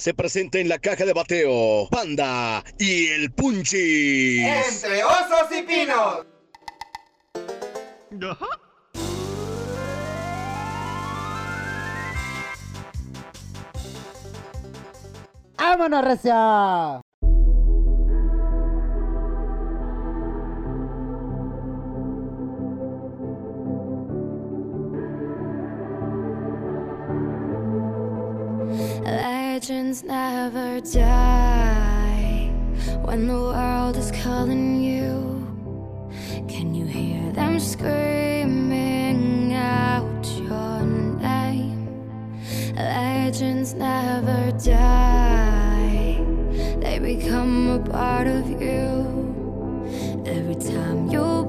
se presenta en la caja de bateo Panda y el Punchis. Entre osos y pinos. ¡Vámonos, recio! Never die when the world is calling you. Can you hear them screaming out your name? Legends never die, they become a part of you. Every time you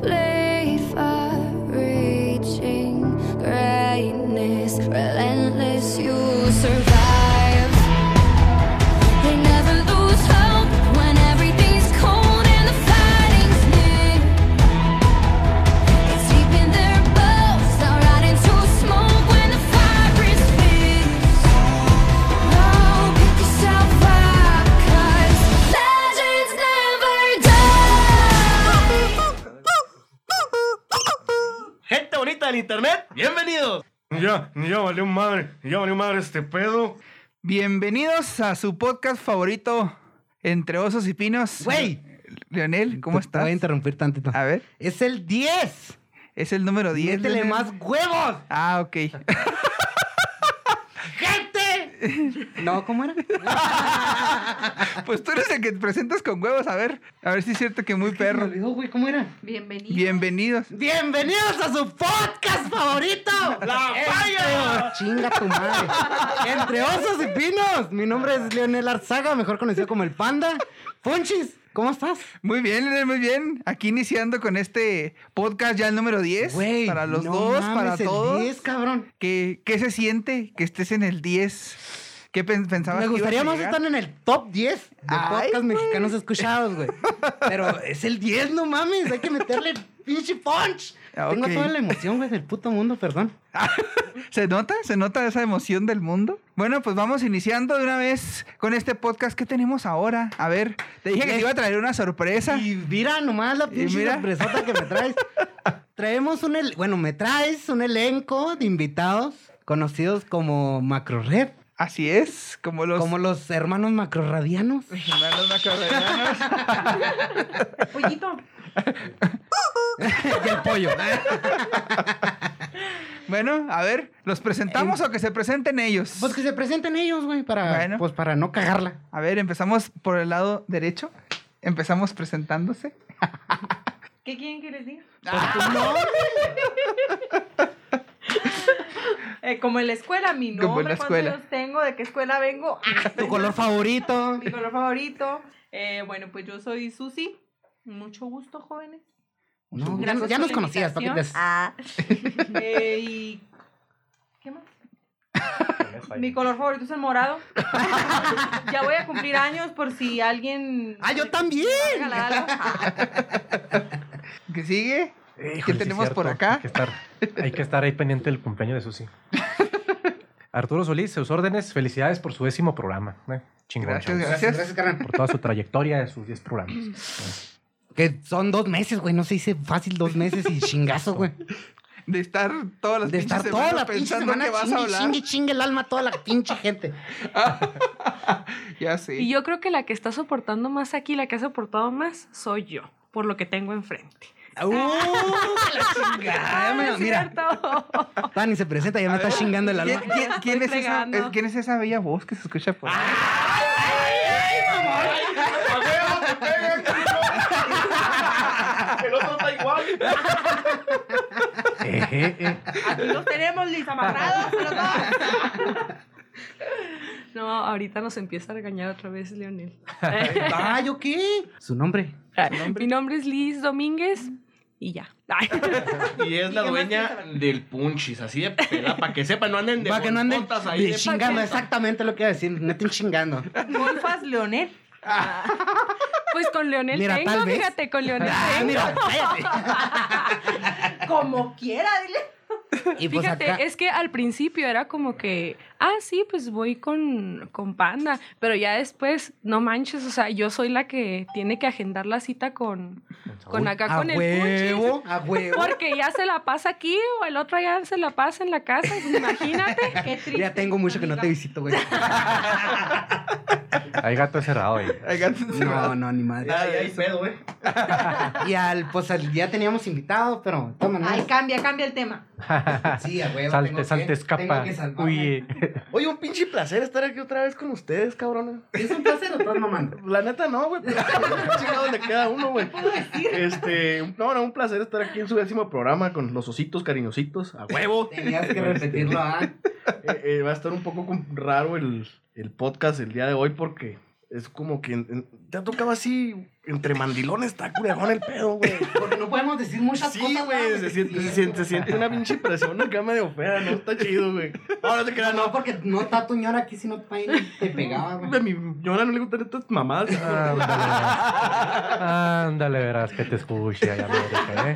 bienvenidos. Ya, ya valió madre, ya valió madre este pedo. Bienvenidos a su podcast favorito, Entre Osos y Pinos. Güey. Leonel, ¿cómo Te- Te estás? voy a interrumpir tantito. A ver, Es el 10. es el número 10. Métele Leonel. más huevos. Ah, ok. No, ¿cómo era? pues tú eres el que te presentas con huevos. A ver, a ver si es cierto que muy Me perro. olvidó, güey, ¿cómo era? Bienvenido. Bienvenidos. Bienvenidos a su podcast favorito. ¡La Entre- falla! Chinga tu madre. Entre osos y pinos. Mi nombre es Leonel Arzaga, mejor conocido como el Panda. Punchis, ¿cómo estás? Muy bien, muy bien. Aquí iniciando con este podcast ya el número 10. Güey, para los no dos, mames, para el todos. 10, cabrón. ¿Qué, ¿Qué se siente que estés en el 10? ¿Qué pen- pensabas Me gustaría más estar en el top 10 de Ay, podcasts güey. mexicanos escuchados, güey. Pero es el 10, no mames. Hay que meterle pinche punch. Ah, Tengo toda la emoción, güey, del puto mundo, perdón. ¿Se nota? ¿Se nota esa emoción del mundo? Bueno, pues vamos iniciando de una vez con este podcast. ¿Qué tenemos ahora? A ver, te dije que te iba a traer una sorpresa. Y mira nomás la pinche sorpresota que me traes. Traemos un... el- Bueno, me traes un elenco de invitados conocidos como Macro Red. Así es, como los... Como los hermanos macroradianos. los macroreganos. Pollito. y el pollo. bueno, a ver, ¿los presentamos o que se presenten ellos? Pues que se presenten ellos, güey, para, Bueno. pues para no cagarla. A ver, empezamos por el lado derecho. Empezamos presentándose. ¿Qué quieren que les diga? Eh, como en la escuela, mi nombre, cuántos tengo, de qué escuela vengo, Ah, Tu color favorito. mi color favorito. Eh, bueno, pues yo soy Susi. Mucho gusto, jóvenes. No, ya, Gracias ya por nos conocías, ¿para qué te- invitación. Ah. Eh, y... ¿Qué más? Mi color favorito es el morado. ya voy a cumplir años por si alguien... ¡Ah, yo también! ¿Qué sigue? Híjole, ¿Qué tenemos por acá? Hay que, estar, hay que estar ahí pendiente del cumpleaños de Susi. Arturo Solís, sus órdenes, felicidades por su décimo programa. Eh, chingón, Gracias, gracias. Gracias. Por toda su trayectoria de sus 10 programas. Que son dos meses, güey. No se dice fácil dos meses y chingazo, güey. De estar todas las De estar toda la pensando que vas a chingue, hablar. chingue, chingue el alma a toda la pinche gente. Ya sé. Y yo creo que la que está soportando más aquí, la que ha soportado más, soy yo, por lo que tengo enfrente. ¡Uh! la chingada! Ah, Mira. Tani se presenta, ya me está chingando el ¿Quién, alma. quién- quién es esa, fregando. ¿Quién es esa bella voz que se escucha por ahí? El otro está igual. Eje, eh. Aquí los tenemos lisamarrados, los dos. No, ahorita nos empieza a regañar otra vez Leonel. ¡Ay, ¿yo qué? Su nombre. Mi nombre es Liz Domínguez y ya. Ay. Y es la ¿Y qué más dueña del punchis, así de peda, para que sepan, no anden de Para que no anden ahí de de chingando, paqueta. exactamente lo que iba a decir. No estén chingando. Golfas Leonel. Pues con Leonel Mira, tengo, tal vez. fíjate, con Leonel Ah, tengo. mira, cállate. Como quiera, dile. Y pues Fíjate, acá- es que al principio era como que, ah, sí, pues voy con, con Panda, pero ya después, no manches, o sea, yo soy la que tiene que agendar la cita con, con acá, a con el huevo, Puchis. a huevo. Porque ya se la pasa aquí o el otro ya se la pasa en la casa, imagínate. Qué triste. Ya tengo mucho que no te visito, güey. Hay gato encerrado ahí. Hay gato encerrado. No, no, ni madre. Ya, ya hay pedo, ¿eh? Y al, pues al- ya teníamos invitados, pero todas Ay, cambia, cambia el tema. Sí, a huevo. Salte, tengo que- salte, escapa. tengo que salvarme. Oye, un pinche placer estar aquí otra vez con ustedes, cabrones. Es un placer o estás mamando. La neta no, güey. Pero chingado le queda uno, güey. Este, no, no, un placer estar aquí en su décimo programa con los ositos cariñositos. A huevo. Tenías que repetirlo, ¿ah? Eh, eh, va a estar un poco raro el, el podcast el día de hoy porque es como que en- en- te ha tocado así entre mandilones, está curejón el pedo, güey. Porque no podemos decir muchas Sí, cosas. güey, ¿no? se siente, se, siente, se siente una pinche presión acá medio fea, no está chido, güey. No te creas, No, no. porque no está tu ñora aquí, si no te, te pegaba, A güey. mi Yona no le gustan estas mamadas. Ándale, verás. Ándale, verás que te escuche allá, ¿eh?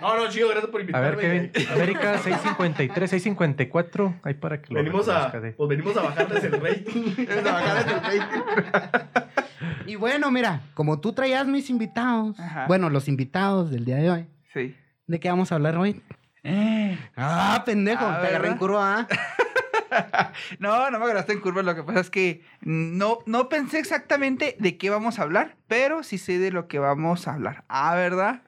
No, no, chido, gracias por A invitarme. ver, Kevin. América 653, 654. Ahí para que lo Venimos a, ¿eh? pues venimos a bajarles el rating. Venimos a bajarles el rating. Y bueno, mira, como tú traías mis invitados, Ajá. bueno, los invitados del día de hoy, Sí. ¿de qué vamos a hablar hoy? Ah, pendejo, Ah, te agarré ¿verdad? en curva, ¿ah? No, no me agarraste en curva. Lo que pasa es que no, no pensé exactamente de qué vamos a hablar, pero sí sé de lo que vamos a hablar. Ah, ¿verdad?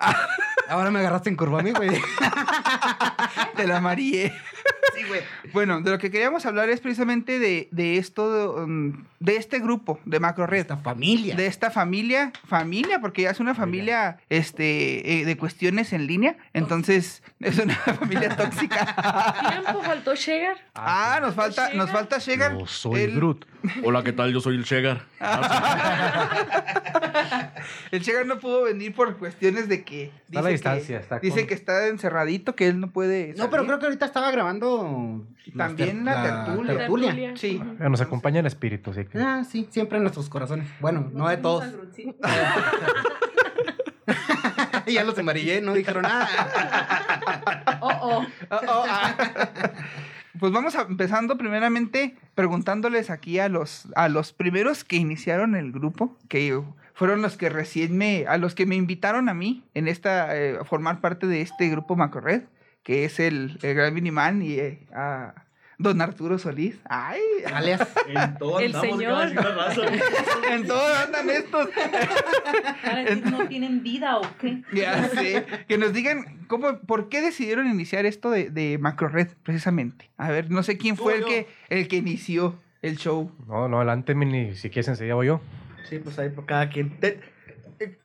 Ahora me agarraste en curva a mí, güey. Te la mareé. Sí, güey. Bueno, de lo que queríamos hablar es precisamente de, de esto, um, de este grupo de Macro Red. Esta familia. De esta familia, familia, porque ya es una familia este, eh, de cuestiones en línea. Entonces, es una familia tóxica. Tiempo faltó llegar. Ah, nos falta, nos Shegar. falta Shegar. Yo soy El- Groot. Hola, ¿qué tal? Yo soy el Shegar. El Chegar no pudo venir por cuestiones de que. Está a la dice distancia, que, está Dice que está encerradito, que él no puede. No, pero creo que ahorita estaba grabando También la tertulia. tertulia. Sí. Eh, Nos acompaña el espíritu, sí. que- Ah, sí, siempre en nuestros corazones. Bueno, no de todos. ya los amarillé, no dijeron nada. Oh, oh. Oh, oh, ah. Pues vamos a- empezando primeramente preguntándoles aquí a los, a los primeros que iniciaron el grupo, que fueron los que recién me, a los que me invitaron a mí en esta, eh, a formar parte de este grupo Macrored, que es el, el Gran Miniman y eh, a don Arturo Solís. Ay, Alias. En todo El andamos, señor. raza, en todo andan estos. ¿No tienen vida o qué? Ya sé. Que nos digan cómo, por qué decidieron iniciar esto de, de Macrored, precisamente. A ver, no sé quién fue el yo. que, el que inició el show. No, no, adelante, Mini. Si quieres, enseguida voy yo. Sí, pues ahí por cada quien. Te-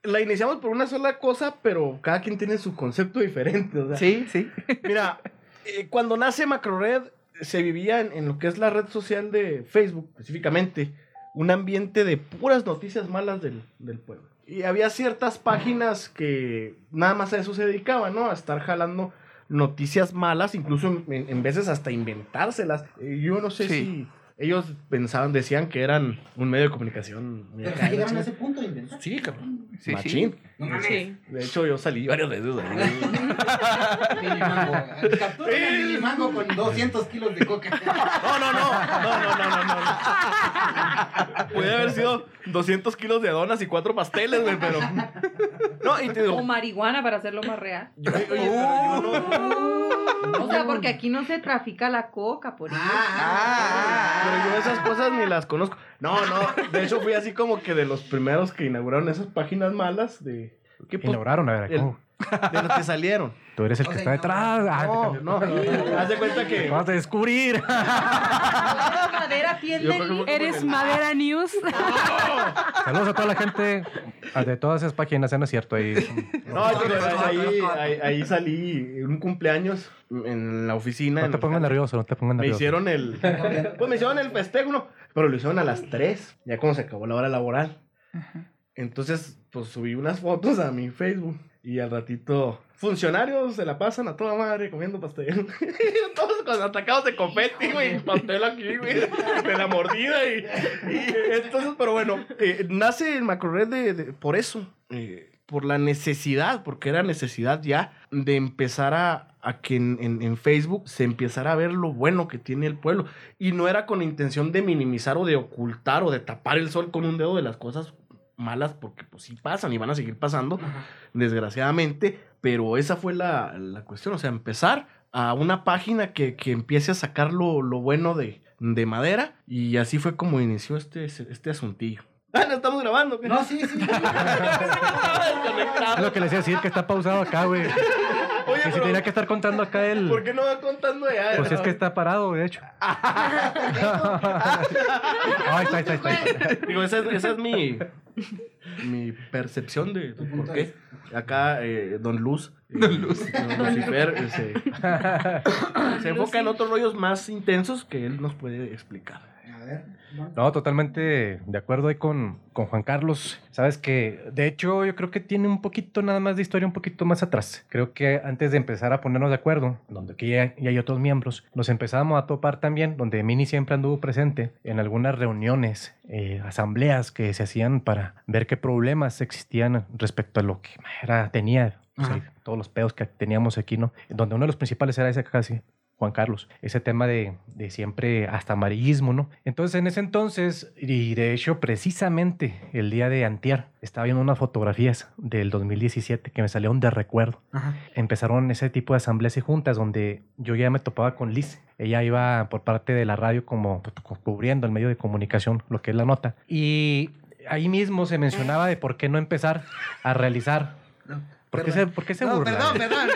la iniciamos por una sola cosa, pero cada quien tiene su concepto diferente. O sea, Sí, sí. Mira, eh, cuando nace Macrored, se vivía en, en lo que es la red social de Facebook, específicamente, un ambiente de puras noticias malas del, del pueblo. Y había ciertas páginas que nada más a eso se dedicaban, ¿no? A estar jalando noticias malas, incluso en, veces hasta inventárselas. Eh, Yo no sé Sí. si ellos pensaban, decían que eran un medio de comunicación. muy Pero llegaron a ese punto de inventar. Sí, cabrón. Sí. Machín. Sí. De hecho, yo salí varias veces ahí. Minimango. Capturan a Minimango con 200 kilos de coca. No, no, no. No, no, no, no, no. Puede haber sido 200 kilos de donas y cuatro pasteles, güey, pero. No, y te digo. O marihuana para hacerlo más real. yo- oye, pero yo no- O sea, porque aquí no se trafica la coca, por eso. Ah, Pero yo esas cosas ni las conozco. No, no. De hecho, fui así como que de los primeros que inauguraron esas páginas malas de. ¿Qué pues, Inauguraron, a ver, ¿cómo? De los que salieron. Tú eres el O que sea, está no, detrás. No, te- no. Haz de cuenta que. Vamos a descubrir. Madera, Eres Madera News. Saludos a toda la gente de todas esas páginas, ¿eh? no es cierto. Ahí, No, ahí, ahí, ahí salí un cumpleaños en la oficina. no te jale. nervioso, no te pongas Me nervioso. hicieron el. Pues me hicieron el festejo, ¿no? Pero lo hicieron a las 3, ya cuando se acabó la hora laboral. Entonces, pues subí unas fotos a mi Facebook. Y al ratito, funcionarios se la pasan a toda madre comiendo pastel. Todos con atacados de confeti, güey. Pastel aquí, güey. De la mordida. Y, y entonces, pero bueno, eh, nace el macrored de, de- por eso. Eh, por la necesidad, porque era necesidad ya de empezar a, a que en, en- en Facebook se empezara a ver lo bueno que tiene el pueblo. Y no era con intención de minimizar o de ocultar o de tapar el sol con un dedo de las cosas malas, porque pues sí pasan y van a seguir pasando, desgraciadamente. Pero esa fue la, la cuestión, o sea, empezar a una página que, que empiece a sacar lo, lo bueno de, de madera. Y así fue como inició este, este asuntillo. Ah, no estamos grabando. ¿qué? No, sí, sí. Es lo que les decía decir que está pausado acá, güey. Oye, Que si pero, tenía que estar contando acá el. ¿por qué no va contando ya? Pues es que está parado, de hecho. Ahí está, ahí está, ahí está, ahí está. Digo, esa es, esa es mi, mi percepción de, por qué. Acá, eh, Don Luz. eh, Don Lucifer eh, se, se enfoca en otros rollos más intensos que él nos puede explicar. No, totalmente de acuerdo ahí con, con Juan Carlos. Sabes que, de hecho, yo creo que tiene un poquito nada más de historia, un poquito más atrás. Creo que antes de empezar a ponernos de acuerdo, donde aquí ya, ya hay otros miembros, nos empezamos a topar también, donde Mini siempre anduvo presente en algunas reuniones, eh, asambleas que se hacían para ver qué problemas existían respecto a lo que era, tenía. todos los pedos que teníamos aquí, ¿no? Donde uno de los principales era ese casi, Juan Carlos, ese tema de, de siempre hasta amarillismo, ¿no? Entonces, en ese entonces, y de hecho, precisamente el día de Antier, estaba viendo unas fotografías del 2017 que me salieron de recuerdo. Ajá. Empezaron ese tipo de asambleas y juntas donde yo ya me topaba con Liz. Ella iba por parte de la radio como pues, cu- cubriendo el medio de comunicación, lo que es la nota. Y ahí mismo se mencionaba de por qué no empezar a realizar. ¿Por qué se, por qué se No, burla? perdón, perdón. eh,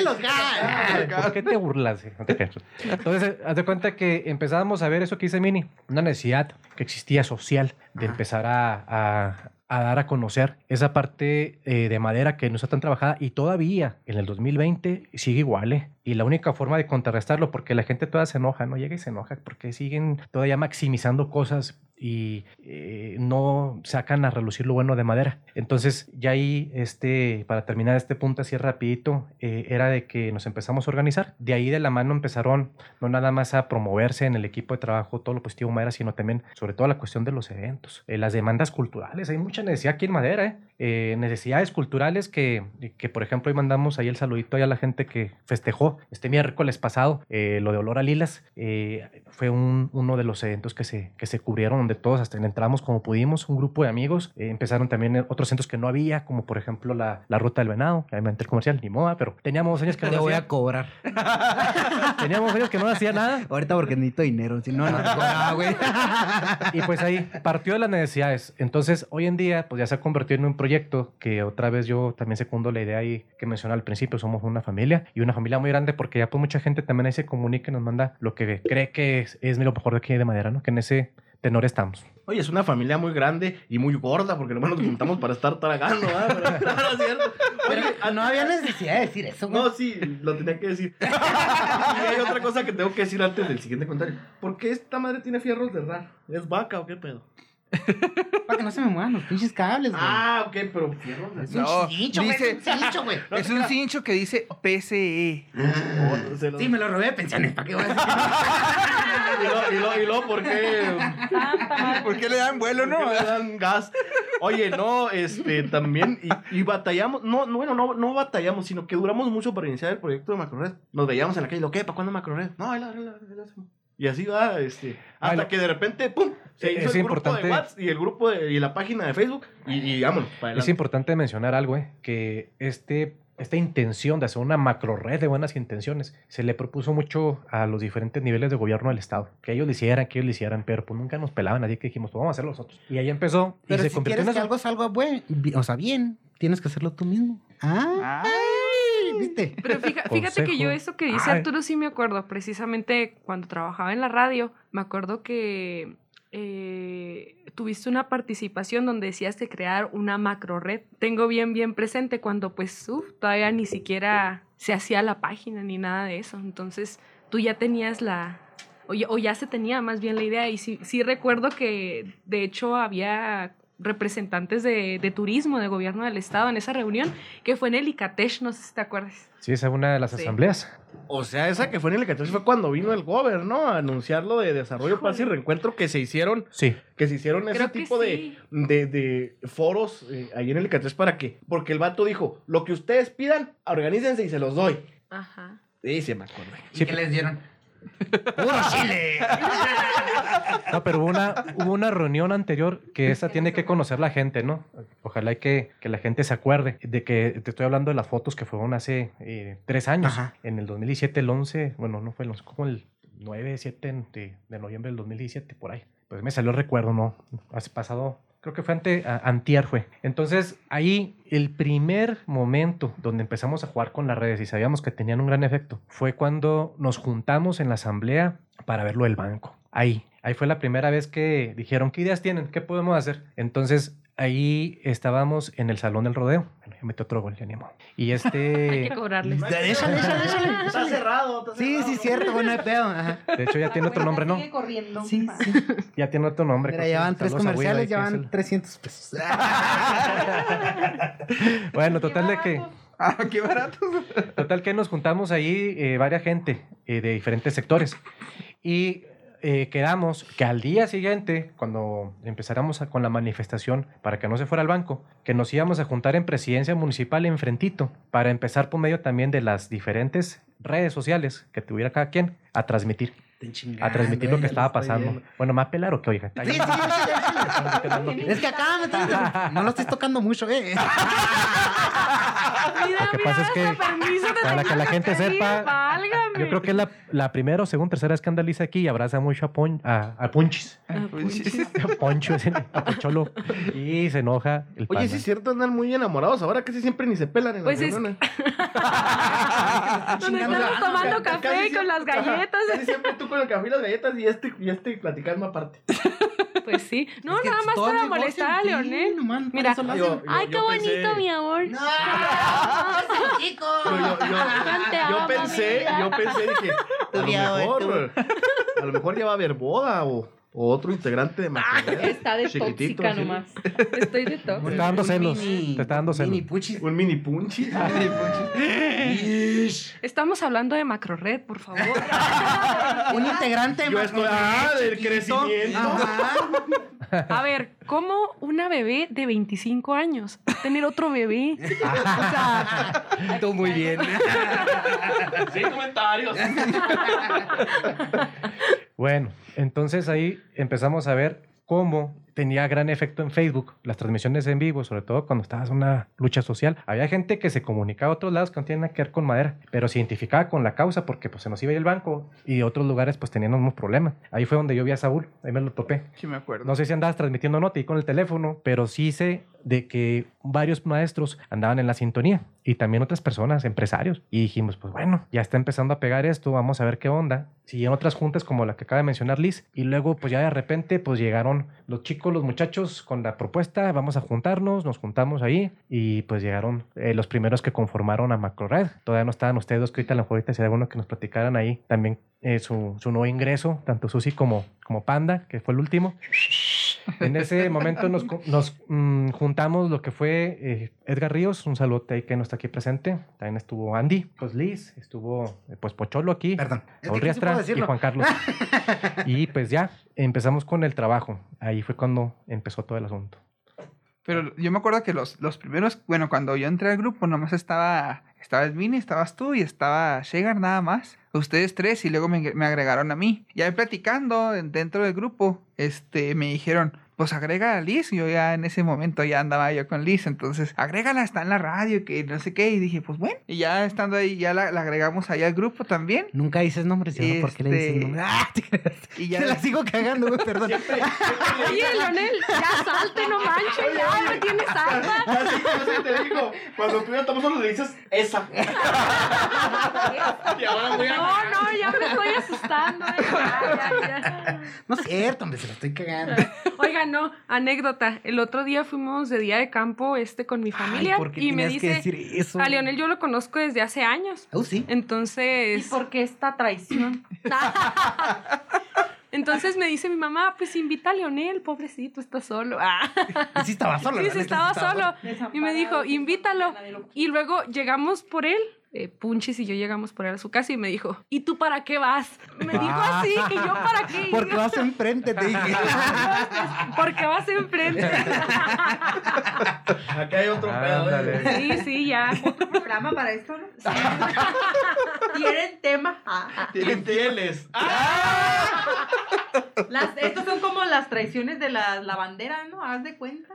local. Ay, ¿Por qué te burlas? Creas. Entonces, haz de cuenta que empezábamos a ver eso que dice Mini, una necesidad que existía social de Ajá. empezar a, a- a dar a conocer esa parte eh, de madera que no está tan trabajada y todavía en el 2020 sigue igual. ¿eh? Y la única forma de contrarrestarlo, porque la gente toda se enoja, no llega y se enoja, porque siguen todavía maximizando cosas y eh, no sacan a relucir lo bueno de madera. Entonces, ya ahí, este, para terminar este punto así rapidito, eh, era de que nos empezamos a organizar. De ahí de la mano empezaron no nada más a promoverse en el equipo de trabajo todo lo positivo madera, sino también, sobre todo, la cuestión de los eventos, eh, las demandas culturales. Hay mucha necesidad aquí en madera, necesidades culturales que, que, por ejemplo, hoy mandamos ahí el saludito a la gente que festejó este miércoles pasado lo de Olor a Lilas. fue un- uno de los eventos que se, que se cubrieron, donde todos hasta entramos como pudimos, un grupo de amigos. Eh, empezaron también otros eventos que no había, como por ejemplo la, la Ruta del Venado, que obviamente el comercial, ni moda, pero teníamos años que Te no voy hacía, a cobrar. teníamos años que no hacía nada. Ahorita porque necesito dinero. Si no, no te cobraba, güey. Y pues ahí partió de las necesidades. Entonces, hoy en día, pues ya se ha convertido en un proyecto que otra vez yo también secundo la idea ahí que mencioné al principio. Somos una familia y una familia muy grande porque ya pues mucha gente también ahí se comunica y nos manda lo que cree que es, es lo mejor de aquí de madera, ¿no? Que en ese tenor estamos. Oye, es una familia muy grande y muy gorda, porque nomás nos juntamos para estar tragando, ¿verdad? Pero, no, es cierto. Oye, Pero no había necesidad de decir eso, güey. No, sí, lo tenía que decir. y hay otra cosa que tengo que decir antes del siguiente comentario. ¿Por qué esta madre tiene fierros de rar? ¿Es vaca o qué pedo? Para que no se me muevan los pinches cables, güey. Ah, ok, pero es un no, cincho, güey. dice- Es un cincho, güey. Es un cincho que dice. PCE. Oh, se los- Sí, me lo robé de pensiones. ¿Para qué voy a decir? Y luego, y luego, y luego, ¿por qué? ¿Por qué le dan vuelo, no? ¿Por qué le dan gas? Oye, no, este, también, y, y batallamos, no, no, bueno, no, no batallamos, sino que duramos mucho para iniciar el proyecto de Macrored. Nos veíamos en la calle, lo que, ¿para cuándo Macrored? No, ahí la, ahí la- ahí la hacemos. Y así va, este, hasta Bueno. que de repente, ¡pum! Se Es hizo el grupo de WhatsApp y el grupo de, y la página de Facebook, y, y vámonos, para Es adelante. importante mencionar algo, ¿eh? Que este, esta intención de hacer una macro red de buenas intenciones se le propuso mucho a los diferentes niveles de gobierno del Estado. Que ellos lo hicieran, que ellos lo hicieran, pero pues nunca nos pelaban. Así que dijimos, pues vamos a hacerlo nosotros. Y ahí empezó y Pero se si convirtió quieres en que algo salga buen, bi- o sea, bien, tienes que hacerlo tú mismo. Ah, Ay. ¿Viste? Pero fija- fíjate que yo eso que dice Ay. Arturo sí me acuerdo. Precisamente cuando trabajaba en la radio, me acuerdo que eh, tuviste una participación donde decías de crear una macro red. Tengo bien, bien presente cuando pues uf, todavía ni siquiera se hacía la página ni nada de eso. Entonces tú ya tenías la... O ya, o ya se tenía más bien la idea y sí, sí recuerdo que de hecho había representantes de, de turismo, de gobierno del estado en esa reunión, que fue en el Icatech, no sé si te acuerdas. Sí, esa es una de las Sí. asambleas. O sea, esa que fue en el Ecatepec fue cuando vino el Gober, ¿no? A anunciar lo de desarrollo, paz y reencuentro que se hicieron, Sí. que se hicieron ese Creo tipo de, sí. de, de foros eh, ahí en el Ecatepec para qué? Porque el vato dijo, lo que ustedes pidan, organícense y se los doy. Ajá. Sí, se me acuerdo. ¿Y qué les dieron? ¡Puro chile! No, pero hubo una, hubo una reunión anterior que esa tiene que conocer la gente, ¿no? Ojalá y que, que la gente se acuerde de que te estoy hablando de las fotos que fueron hace eh, tres años. Ajá. En el 2017, el 11, bueno, no fue el 11, como el 9, 7 de, de noviembre del 2017, por ahí. Pues me salió el recuerdo, ¿no? Hace pasado, creo que fue ante, antier fue. Entonces, ahí el primer momento donde empezamos a jugar con las redes y sabíamos que tenían un gran efecto fue cuando nos juntamos en la asamblea para ver lo del banco. Ahí, ahí fue la primera vez que dijeron, ¿qué ideas tienen? ¿Qué podemos hacer? Entonces, ahí estábamos en el salón del rodeo. Bueno, ya metió otro gol, ya ni modo. Y Hay este, que cobrarles. Déjale, déjale, déjale. Está cerrado, está Sí, cerrado. sí, cierto, bueno, hay pedo. Ajá. de hecho, ya tiene otro nombre, ¿no? Sigue corriendo. Sí, sí. Ya tiene otro nombre. Mira, ya van tres comerciales, ya es van el- 300 pesos. Bueno, total de que... Ah, qué barato. Total que nos juntamos ahí eh, varias gente eh, de diferentes sectores y eh, quedamos que al día siguiente, cuando empezáramos a- con la manifestación para que no se fuera al banco, que nos íbamos a juntar en presidencia municipal enfrentito para empezar por medio también de las diferentes redes sociales que tuviera cada quien a transmitir, a transmitir lo que estaba pasando. Bueno, más pelar o que oiga. Sí, sí, sí, sí, sí. Es que acá me estás- no lo estés tocando mucho, eh. Mira, Lo que mira, pasa es que para que la gente pedir, sepa, válgame. Yo creo que es la, la primera o segunda, tercera vez que andaliza aquí y abraza mucho a, Pon- a, a Punchis. Ah, A Poncho, ese- a Pocholo. Y se enoja el Oye, pana. sí es cierto, andan muy enamorados. Ahora casi siempre ni se pelan en Pues las es-. Donde estamos tomando ca- café casi con las galletas. Casi siempre tú con el café y las galletas y este, y este platicando aparte. Pues sí. No, Es que nada más para molestar a Leonel. Mira. Yo- yo- Ay, yo qué bonito, mi amor. No, chico. Yo, yo, yo, Te yo amo, pensé, yo pensé, dije, a lo mejor, a lo mejor ya va a haber boda o, o otro integrante de Macabea. Está de Chiquitito, tóxica sí. nomás. Estoy de Te tóxica. está dando Un celos. mini- Te está dando celos. Mini puchis. Un mini punchi. Estamos hablando de Macrored, por favor. Un integrante Yo más- estoy, ah, del crecimiento. Ajá. A ver, ¿cómo una bebé de 25 años va a tener otro bebé? O sea, Tú muy bien. Sin comentarios. Bueno, entonces ahí empezamos a ver cómo tenía gran efecto en Facebook las transmisiones en vivo, sobre todo cuando estabas en una lucha social. Había gente que se comunicaba a otros lados que no tienen nada que ver con madera, pero se identificaba con la causa porque pues se nos iba a ir el banco y otros lugares pues tenían mismos problemas. Ahí fue donde yo vi a Saúl, ahí me lo topé. Sí, me acuerdo. No sé si andabas transmitiendo nota y con el teléfono, pero sí sé de que varios maestros andaban en la sintonía y también otras personas, empresarios. Y dijimos, pues bueno, ya está empezando a pegar esto, vamos a ver qué onda. Siguieron otras juntas como la que acaba de mencionar Liz y luego pues ya de repente pues llegaron los chicos, los muchachos con la propuesta, vamos a juntarnos, nos juntamos ahí y pues llegaron eh, los primeros que conformaron a MacroRed. Todavía no estaban ustedes dos que ahorita a lo mejor ahorita sería bueno que nos platicaran ahí también eh, su, su nuevo ingreso, tanto Susi como, como Panda, que fue el último. En ese momento nos, nos, mm, juntamos lo que fue eh, Edgar Ríos, un saludo ahí que no está aquí presente. También estuvo Andy, pues Liz, estuvo eh, pues Pocholo aquí. Perdón. Puedo Riastra y. Juan Carlos. y pues ya, empezamos con el trabajo. Ahí fue cuando empezó todo el asunto. Pero yo me acuerdo que los, los primeros, bueno, cuando yo entré al grupo, nomás estaba, estaba Edwin, estabas tú y estaba Shegar nada más. Ustedes tres y luego me, me agregaron a mí. Ya platicando en- dentro del grupo, este, me dijeron, pues agrega a Liz. Yo ya en ese momento ya andaba yo con Liz, entonces agrégala, está en la radio, que no sé qué. Y dije, pues bueno, y ya estando ahí, ya la, la agregamos ahí al grupo también. Nunca dices nombres, ¿y ahora por qué le dices Este- nombres? Ah. Y ya Te la sigo cagando, güey, perdón. oye, Leonel, ya salte, no manches, ya me tienes harta. Así te digo, cuando tú ya estamos solo le dices esa. Y ahora voy a- No, no, ya me estoy asustando. eh, ya, ya, ya. No es cierto, hombre, se la estoy cagando. Oiga, no, anécdota. El otro día fuimos de día de campo este con mi familia Ay, ¿por qué y me tenías que dice, decir eso? a Leonel yo lo conozco desde hace años. Oh, sí. ¿Y Entonces, por qué esta traición? Entonces me dice mi mamá, pues invita a Leonel, pobrecito, está solo. Ah. Y sí estaba solo. Sí, estaba solo. Y me dijo, invítalo. Y luego llegamos por él. Eh, Punchis y yo llegamos por él a su casa y me dijo, ¿y tú para qué vas? Me dijo Ah. así, y yo para qué. Porque vas enfrente, te dije. Porque vas enfrente. Acá hay otro pedo. Ándale. ¿eh? Sí, sí, ya. Otro programa para esto, ¿no? Tienen tema. Ah, ah. Las, estos son como las traiciones de las lavanderas, ¿no? Haz de cuenta.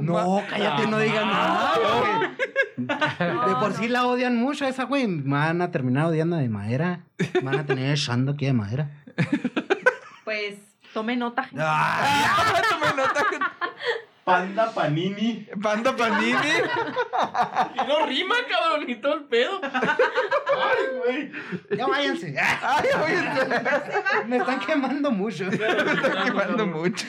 No, cállate, no digas nada. De por sí la odian mucho esa, güey. Me van a terminar odiando de madera. Van a tener echando aquí de madera. Pues tome nota. gente. Ah, tome nota. Panda Panini. Panda Panini. Y no rima, cabrón, y todo el pedo. Ay, güey. Ya váyanse. Ay, oye, Me están quemando mucho. me está quemando mucho.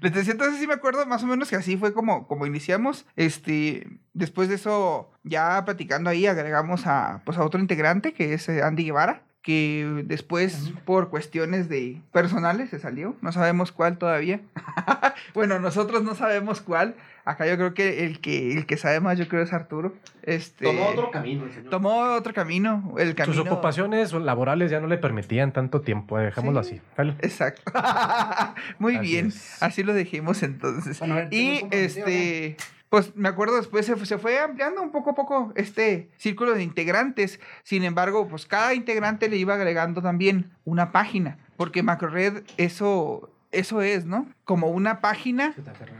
Les decía, entonces sí me acuerdo más o menos que así fue como, como iniciamos. Este, después de eso, ya platicando ahí, agregamos a, pues, a otro integrante que es eh, Andy Guevara. Que después, por cuestiones de personales, se salió. No sabemos cuál todavía. bueno, nosotros no sabemos cuál. Acá yo creo que el que, el que sabe más, yo creo, es Arturo. Este, Tomó otro camino, el señor. tomó otro camino. El camino. Sus ocupaciones laborales ya no le permitían tanto tiempo, dejémoslo Sí. así. Exacto. Muy Así bien. es. Así lo dejemos entonces. Bueno, ver, Y este, pues me acuerdo después se, fue- se fue ampliando un poco a poco este círculo de integrantes. Sin embargo, pues cada integrante le iba agregando también una página. Porque MacroRed, eso, eso es, ¿no? Como una página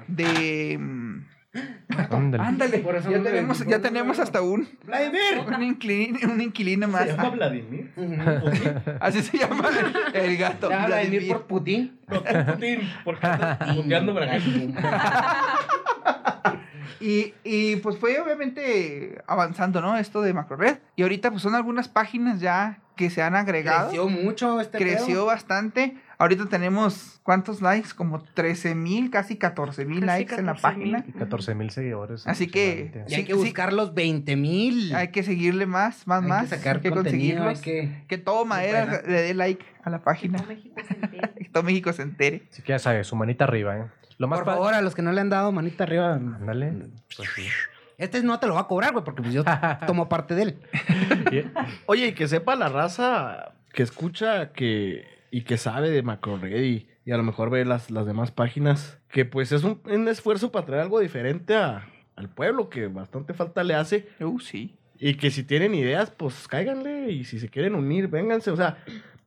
de. mm, Ándale. Ándale, Por eso ya tenemos, ya tenemos hasta un, Vladimir. un, inquilino, un inquilino más. ¿Se llama Vladimir? Así se llama el, el gato. Vladimir Vladimir. por Putin. No, tú, Putin, porque andas puteando por. Y, y, pues fue obviamente avanzando, ¿no? Esto de MacroRed. Y ahorita pues son algunas páginas ya que se han agregado. Creció mucho este Creció pedo. bastante. Ahorita tenemos, ¿cuántos likes? Como 13 mil, casi 14 mil likes en la 14,000. página. Y 14 mil seguidores. Así que-. Y hay que sí. buscar los 20 mil. Hay que seguirle más, más, Hay más. que sacar hay que conseguirlos. que... Que todo Madera le dé like a la página. Todo México se entere. Que todo México se entere. Así que ya sabes, su manita arriba, ¿eh? Lo más Por favor, a los que no le han dado manita arriba. Ándale. Pues sí. Este no te lo va a cobrar, güey, porque pues yo tomo parte de él. Y- Oye, y que sepa la raza que escucha que y que sabe de MacroRed y, y a lo mejor ve las, las demás páginas, que pues es un, un esfuerzo para traer algo diferente a- al pueblo, que bastante falta le hace. Uh, sí. Y que si tienen ideas, pues cáiganle. Y si se quieren unir, vénganse. O sea,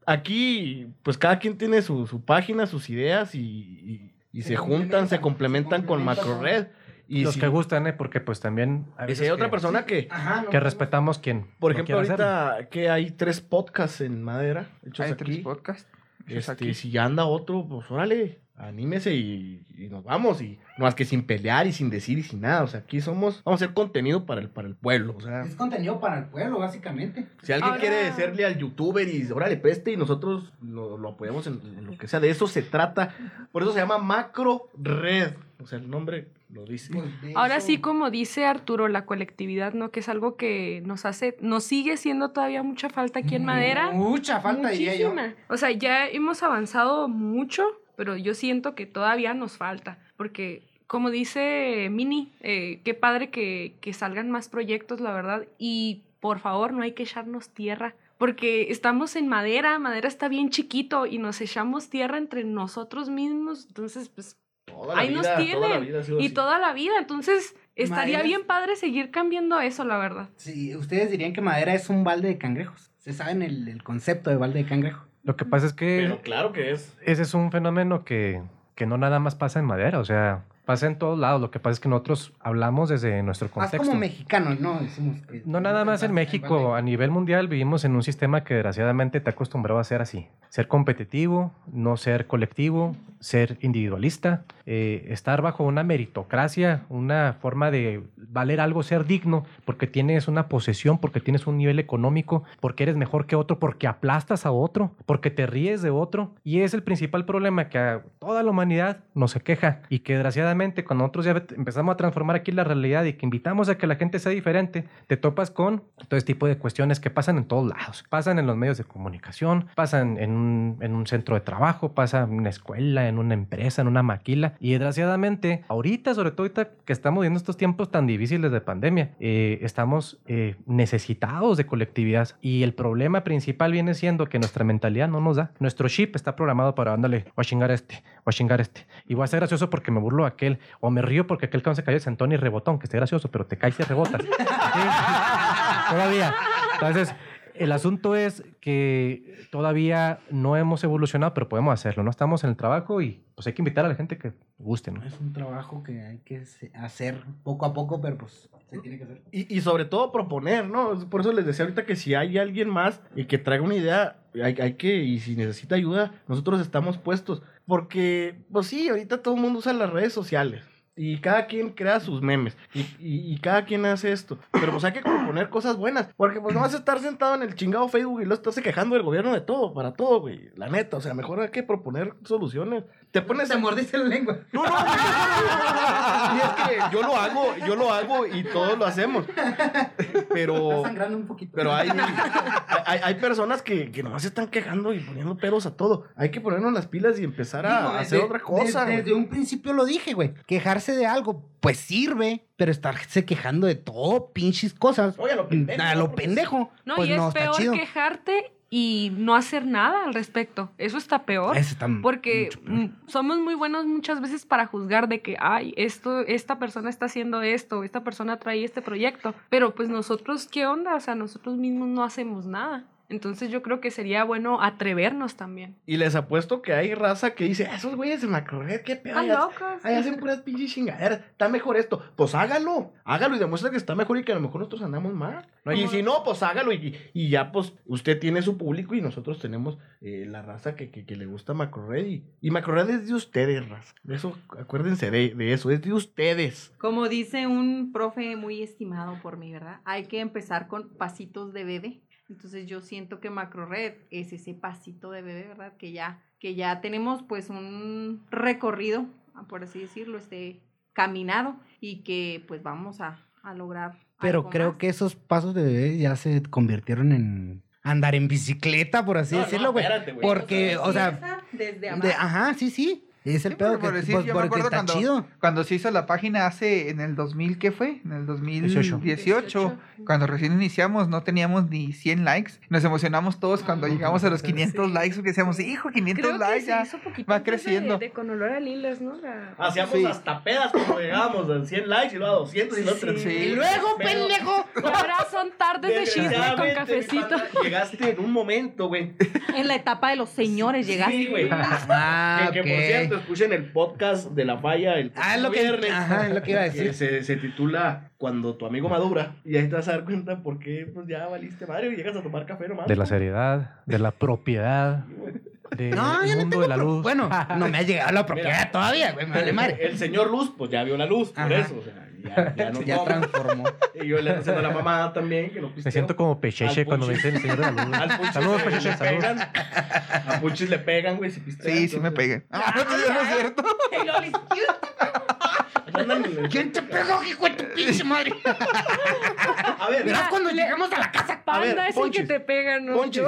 aquí, pues cada quien tiene su, su página, sus ideas y, y- y se, Se juntan, se complementan, se con complementan, MacroRed. Y los si, que gustan, ¿eh? Porque pues también... a y si hay otra que- persona que, Ajá, no, Que no, respetamos quien por no ejemplo, hacerlo. ahorita que hay tres podcasts en madera hechos Hay aquí. tres podcasts. Este, aquí. si ya anda otro, pues órale, anímese y, y nos vamos. Y no más que sin pelear y sin decir y sin nada. O sea, aquí somos, vamos a hacer contenido para el, para el pueblo. O sea, Es contenido para el pueblo, básicamente. si alguien Ahora- quiere serle al youtuber y órale, preste y nosotros lo, lo apoyamos en, en lo que sea, de eso se trata. Por eso se llama Macro Red. O sea, el nombre lo dice. Pues, Ahora eso- sí, como dice Arturo, la colectividad, ¿no? Que es algo que nos hace, nos sigue siendo todavía mucha falta aquí en Madera. Mucha falta, diría yo. Muchísima. O sea, ya hemos avanzado mucho, pero yo siento que todavía nos falta. Porque, como dice Mini, eh, qué padre que, que salgan más proyectos, la verdad. Y por favor, no hay que echarnos tierra. Porque estamos en madera, madera está bien chiquito y nos echamos tierra entre nosotros mismos. Entonces, pues, Toda ahí nos toda la tienen. vida y así. toda la vida. Entonces, estaría Madera bien padre seguir cambiando eso, la verdad. Sí, ustedes dirían que madera es un balde de cangrejos. Se saben el, el concepto de balde de cangrejo. Lo que pasa es que Pero claro que es. ese es un fenómeno que, que no nada más pasa en madera, o sea, pasa en todos lados. Lo que pasa es que nosotros hablamos desde nuestro Más contexto. como mexicanos, ¿no? Decimos que- No nada más en México, a nivel mundial vivimos en un sistema que desgraciadamente te ha acostumbrado a ser así. Ser competitivo, no ser colectivo, ser individualista, eh, estar bajo una meritocracia, una forma de valer algo, ser digno, porque tienes una posesión, porque tienes un nivel económico, porque eres mejor que otro, porque aplastas a otro, porque te ríes de otro. Y es el principal problema que a toda la humanidad nos se queja y que desgraciadamente cuando nosotros ya empezamos a transformar aquí la realidad y que invitamos a que la gente sea diferente, te topas con todo este tipo de cuestiones que pasan en todos lados. Pasan en los medios de comunicación, pasan en un, en un centro de trabajo, pasan en una escuela, en una empresa, en una maquila. Y desgraciadamente, ahorita, sobre todo ahorita que estamos viendo estos tiempos tan difíciles de pandemia, eh, estamos eh, necesitados de colectividad. Y el problema principal viene siendo que nuestra mentalidad no nos da. Nuestro chip está programado para, ándale, voy a chingar este, voy a chingar este. Y voy a ser gracioso porque me burlo a aquel, o me río porque aquel cabrón se cayó de sentón y rebotón, que esté gracioso, pero te caes y rebotas. Todavía. Entonces, el asunto es que todavía no hemos evolucionado, pero podemos hacerlo, ¿no? Estamos en el trabajo y pues hay que invitar a la gente que guste, ¿no? Es un trabajo que hay que hacer poco a poco, pero pues se tiene que hacer. Y, y sobre todo proponer, ¿no? Por eso les decía ahorita que si hay alguien más y que traiga una idea, hay, hay que, y si necesita ayuda, nosotros estamos puestos. Porque, pues sí, ahorita todo el mundo usa las redes sociales. Y cada quien crea sus memes. Y, y- y cada quien hace esto. Pero pues hay que proponer cosas buenas. Porque pues no vas a estar sentado en el chingado Facebook y lo estás quejando del gobierno de todo, para todo, güey. La neta, o sea, mejor hay que proponer soluciones. Te pones a... mordiste la lengua. No, no, y es que yo lo hago, yo lo hago y todos lo hacemos. Pero, sangrando un poquito. pero hay, hay, hay personas que, que nomás se están quejando y poniendo peros a todo. Hay que ponernos las pilas y empezar a Digo, hacer otra cosa. Desde un principio lo dije, güey. Quejarse de algo, pues sirve, pero estarse quejando de todo, pinches cosas. Oye, a lo pendejo, A ¿no? lo pendejo. No, pues y es no, peor chido. quejarte y no hacer nada al respecto. Eso está peor. Eso está Porque mucho peor. mm, somos muy buenos muchas veces para juzgar de que, ay, esto, esta persona está haciendo esto, esta persona trae este proyecto, pero pues nosotros, ¿qué onda? O sea, nosotros mismos no hacemos nada. Entonces yo creo que sería bueno atrevernos también. Y les apuesto que hay raza que dice, "Ah, esos güeyes de Macrored, qué pedo. Hace- locos. ahí hacen puras pinches chingaderas. Está mejor esto. Pues hágalo. Hágalo y demuestra que está mejor y que a lo mejor nosotros andamos mal. No y si no, pues hágalo. Y, y ya, pues, usted tiene su público y nosotros tenemos eh, la raza que, que, que le gusta Macrored. Y, y Macrored es de ustedes, raza. Eso, acuérdense de, de eso. Es de ustedes. Como dice un profe muy estimado por mí, ¿verdad? Hay que empezar con pasitos de bebé. Entonces yo siento que MacroRed es ese pasito de bebé, ¿verdad? Que ya, que ya tenemos pues un recorrido, por así decirlo, este caminado y que pues vamos a, a lograr. Pero algo creo más. que esos pasos de bebé ya se convirtieron en andar en bicicleta, por así No, decirlo, güey. Porque, o sea, desde de- ajá, sí, sí. Es el Sí, pedo pero que decir, pues, yo me acuerdo está cuando, chido. cuando se hizo la página hace en el 2000, ¿qué fue? En el 2018, 18. cuando recién iniciamos, no teníamos ni 100 likes. Nos emocionamos todos cuando llegamos a los 500 Sí. likes porque decíamos, hijo, 500 Creo que likes se ya. hizo poquito va antes de- creciendo. De, con olor a lilas, ¿no? La- Hacíamos Sí. hasta pedas cuando llegábamos de 100 likes y luego a 200 y luego Sí. 300. Y luego, pendejo. Y ahora son tardes de chisme con cafecito. Llegaste en un momento, güey. En la etapa de los señores llegaste. Sí, güey. Ah, que, que, por cierto, escuchen el podcast de La Falla el Ah, es lo que- viernes. ajá, es lo que iba a decir. Se, se titula Cuando tu amigo madura. Y ahí te vas a dar cuenta por qué pues, ya valiste madre y llegas a tomar café nomás. De la seriedad, de la propiedad, del No, yo no mundo tengo de la pro- luz. Bueno, no me ha llegado la propiedad Mira. todavía, güey. Me vale madre. El señor Luz, pues ya vio la luz, por Ajá. eso. O sea, ya, ya no Ya transformó. Y yo le haciendo a la mamá también, que no Me siento como pecheche Al cuando me Puchis. dicen el señor de la luz. Al Puchis Saludos, le, pecheche, le saludos. pegan. A Puchis le pegan, güey, si. Sí, sí me pegué. Ah, no, eso no es cierto. ¿Quién te pegó, hijo de tu pinche madre? A ver, Verás cuando lleguemos a la casa. A ver, Panda es el que te pega, ¿no? Ponchis,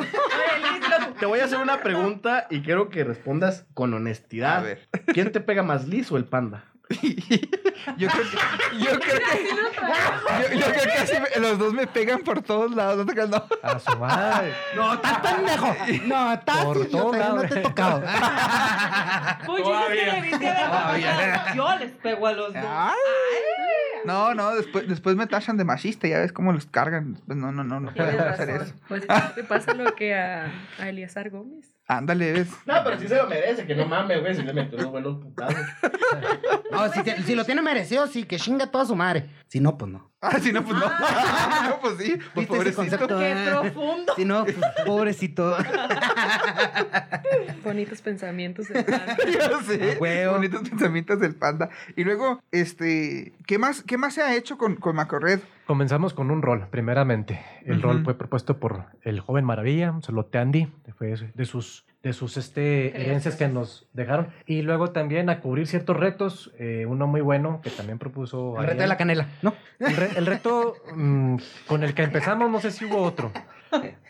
te voy a hacer una pregunta y quiero que respondas con honestidad. A ver. ¿Quién te pega más liso, el panda? Yo creo que, yo creo que, yo, yo creo que así me- los dos me pegan por todos lados. No te no. A su madre. No, estás pendejo. No, estás Por todos yo no te he tocado. Todavía. que haber- Yo les pego a los dos. Ay. No, no, después, después me tachan de machista, ya ves cómo los cargan. Pues no, no, no, no puedes hacer eso. Pues te pasa lo que a, a Eliazar Gómez. Ándale, ves. No, pero sí se lo merece, que no mames, güey, si le metió unos buenos putazos. No, si, te- si lo tiene merecido, sí, que chinga toda su madre. Si no, pues no. Ah, si no, pues no. no, pues sí. Pues ¿Viste ese pobrecito. Qué profundo. Si no, pues, pobrecito. Bonitos pensamientos de Panda. Ya sé. Huevo. Bonitos pensamientos del panda. Y luego, este, ¿qué más, qué más se ha hecho con, con Macorred? Comenzamos con un rol, primeramente. El rol fue propuesto por el joven Maravilla, un saludo Andy, fue de sus de sus este, herencias que nos dejaron. Y luego también a cubrir ciertos retos, eh, uno muy bueno que también propuso... El reto de la canela, ¿no? El, re- el reto mm, con el que empezamos, no sé si hubo otro.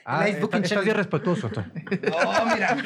Ah, Ice Bucket está- estás irrespetuoso. tú. Oh, mira.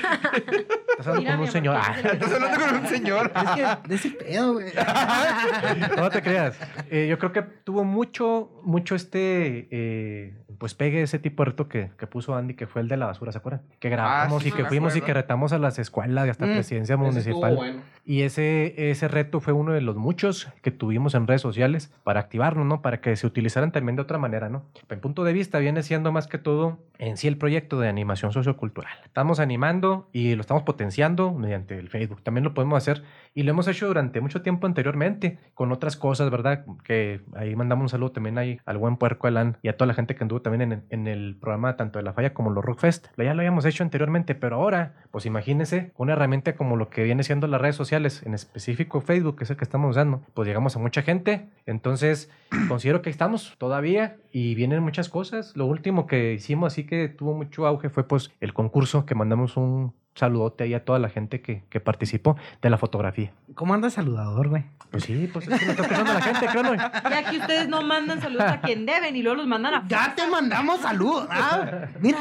Estás hablando Mira, con un señor. amor, Ah. ¿qué Estás hablando con un señor. Es que de ese pedo, güey. No te creas. Eh, yo creo que tuvo mucho, mucho este, eh, pues pegue ese tipo de reto que, que puso Andy, que fue el de la basura, ¿se acuerdan? Que grabamos sí, y que fuimos y que retamos a las escuelas y hasta Mm, presidencia Ese estuvo municipal. bueno. Y ese, ese reto fue uno de los muchos que tuvimos en redes sociales para activarnos, ¿no? Para que se utilizaran también de otra manera, ¿no? Mi punto de vista viene siendo más que todo en sí el proyecto de animación sociocultural. Estamos animando y lo estamos potenciando mediante el Facebook. También lo podemos hacer y lo hemos hecho durante mucho tiempo anteriormente con otras cosas, ¿verdad? Que ahí mandamos un saludo también ahí al buen puerco Alan y a toda la gente que anduvo también en, el programa tanto de La Falla como los Rockfest. Ya lo habíamos hecho anteriormente, pero ahora, pues imagínense, una herramienta como lo que viene siendo las redes sociales, en específico Facebook, que es el que estamos usando, pues llegamos a mucha gente. Entonces, considero que estamos todavía y vienen muchas cosas. Lo último que hicimos, así que tuvo mucho auge, fue pues el concurso que mandamos un saludote ahí a toda la gente que, que participó de la fotografía. ¿Cómo anda saludador, güey? Pues sí, pues es que lo está escuchando la gente, creo, ¿no? Ya que ustedes no mandan saludos a quien deben y luego los mandan a Ya te mandamos saludos. Ah, mira,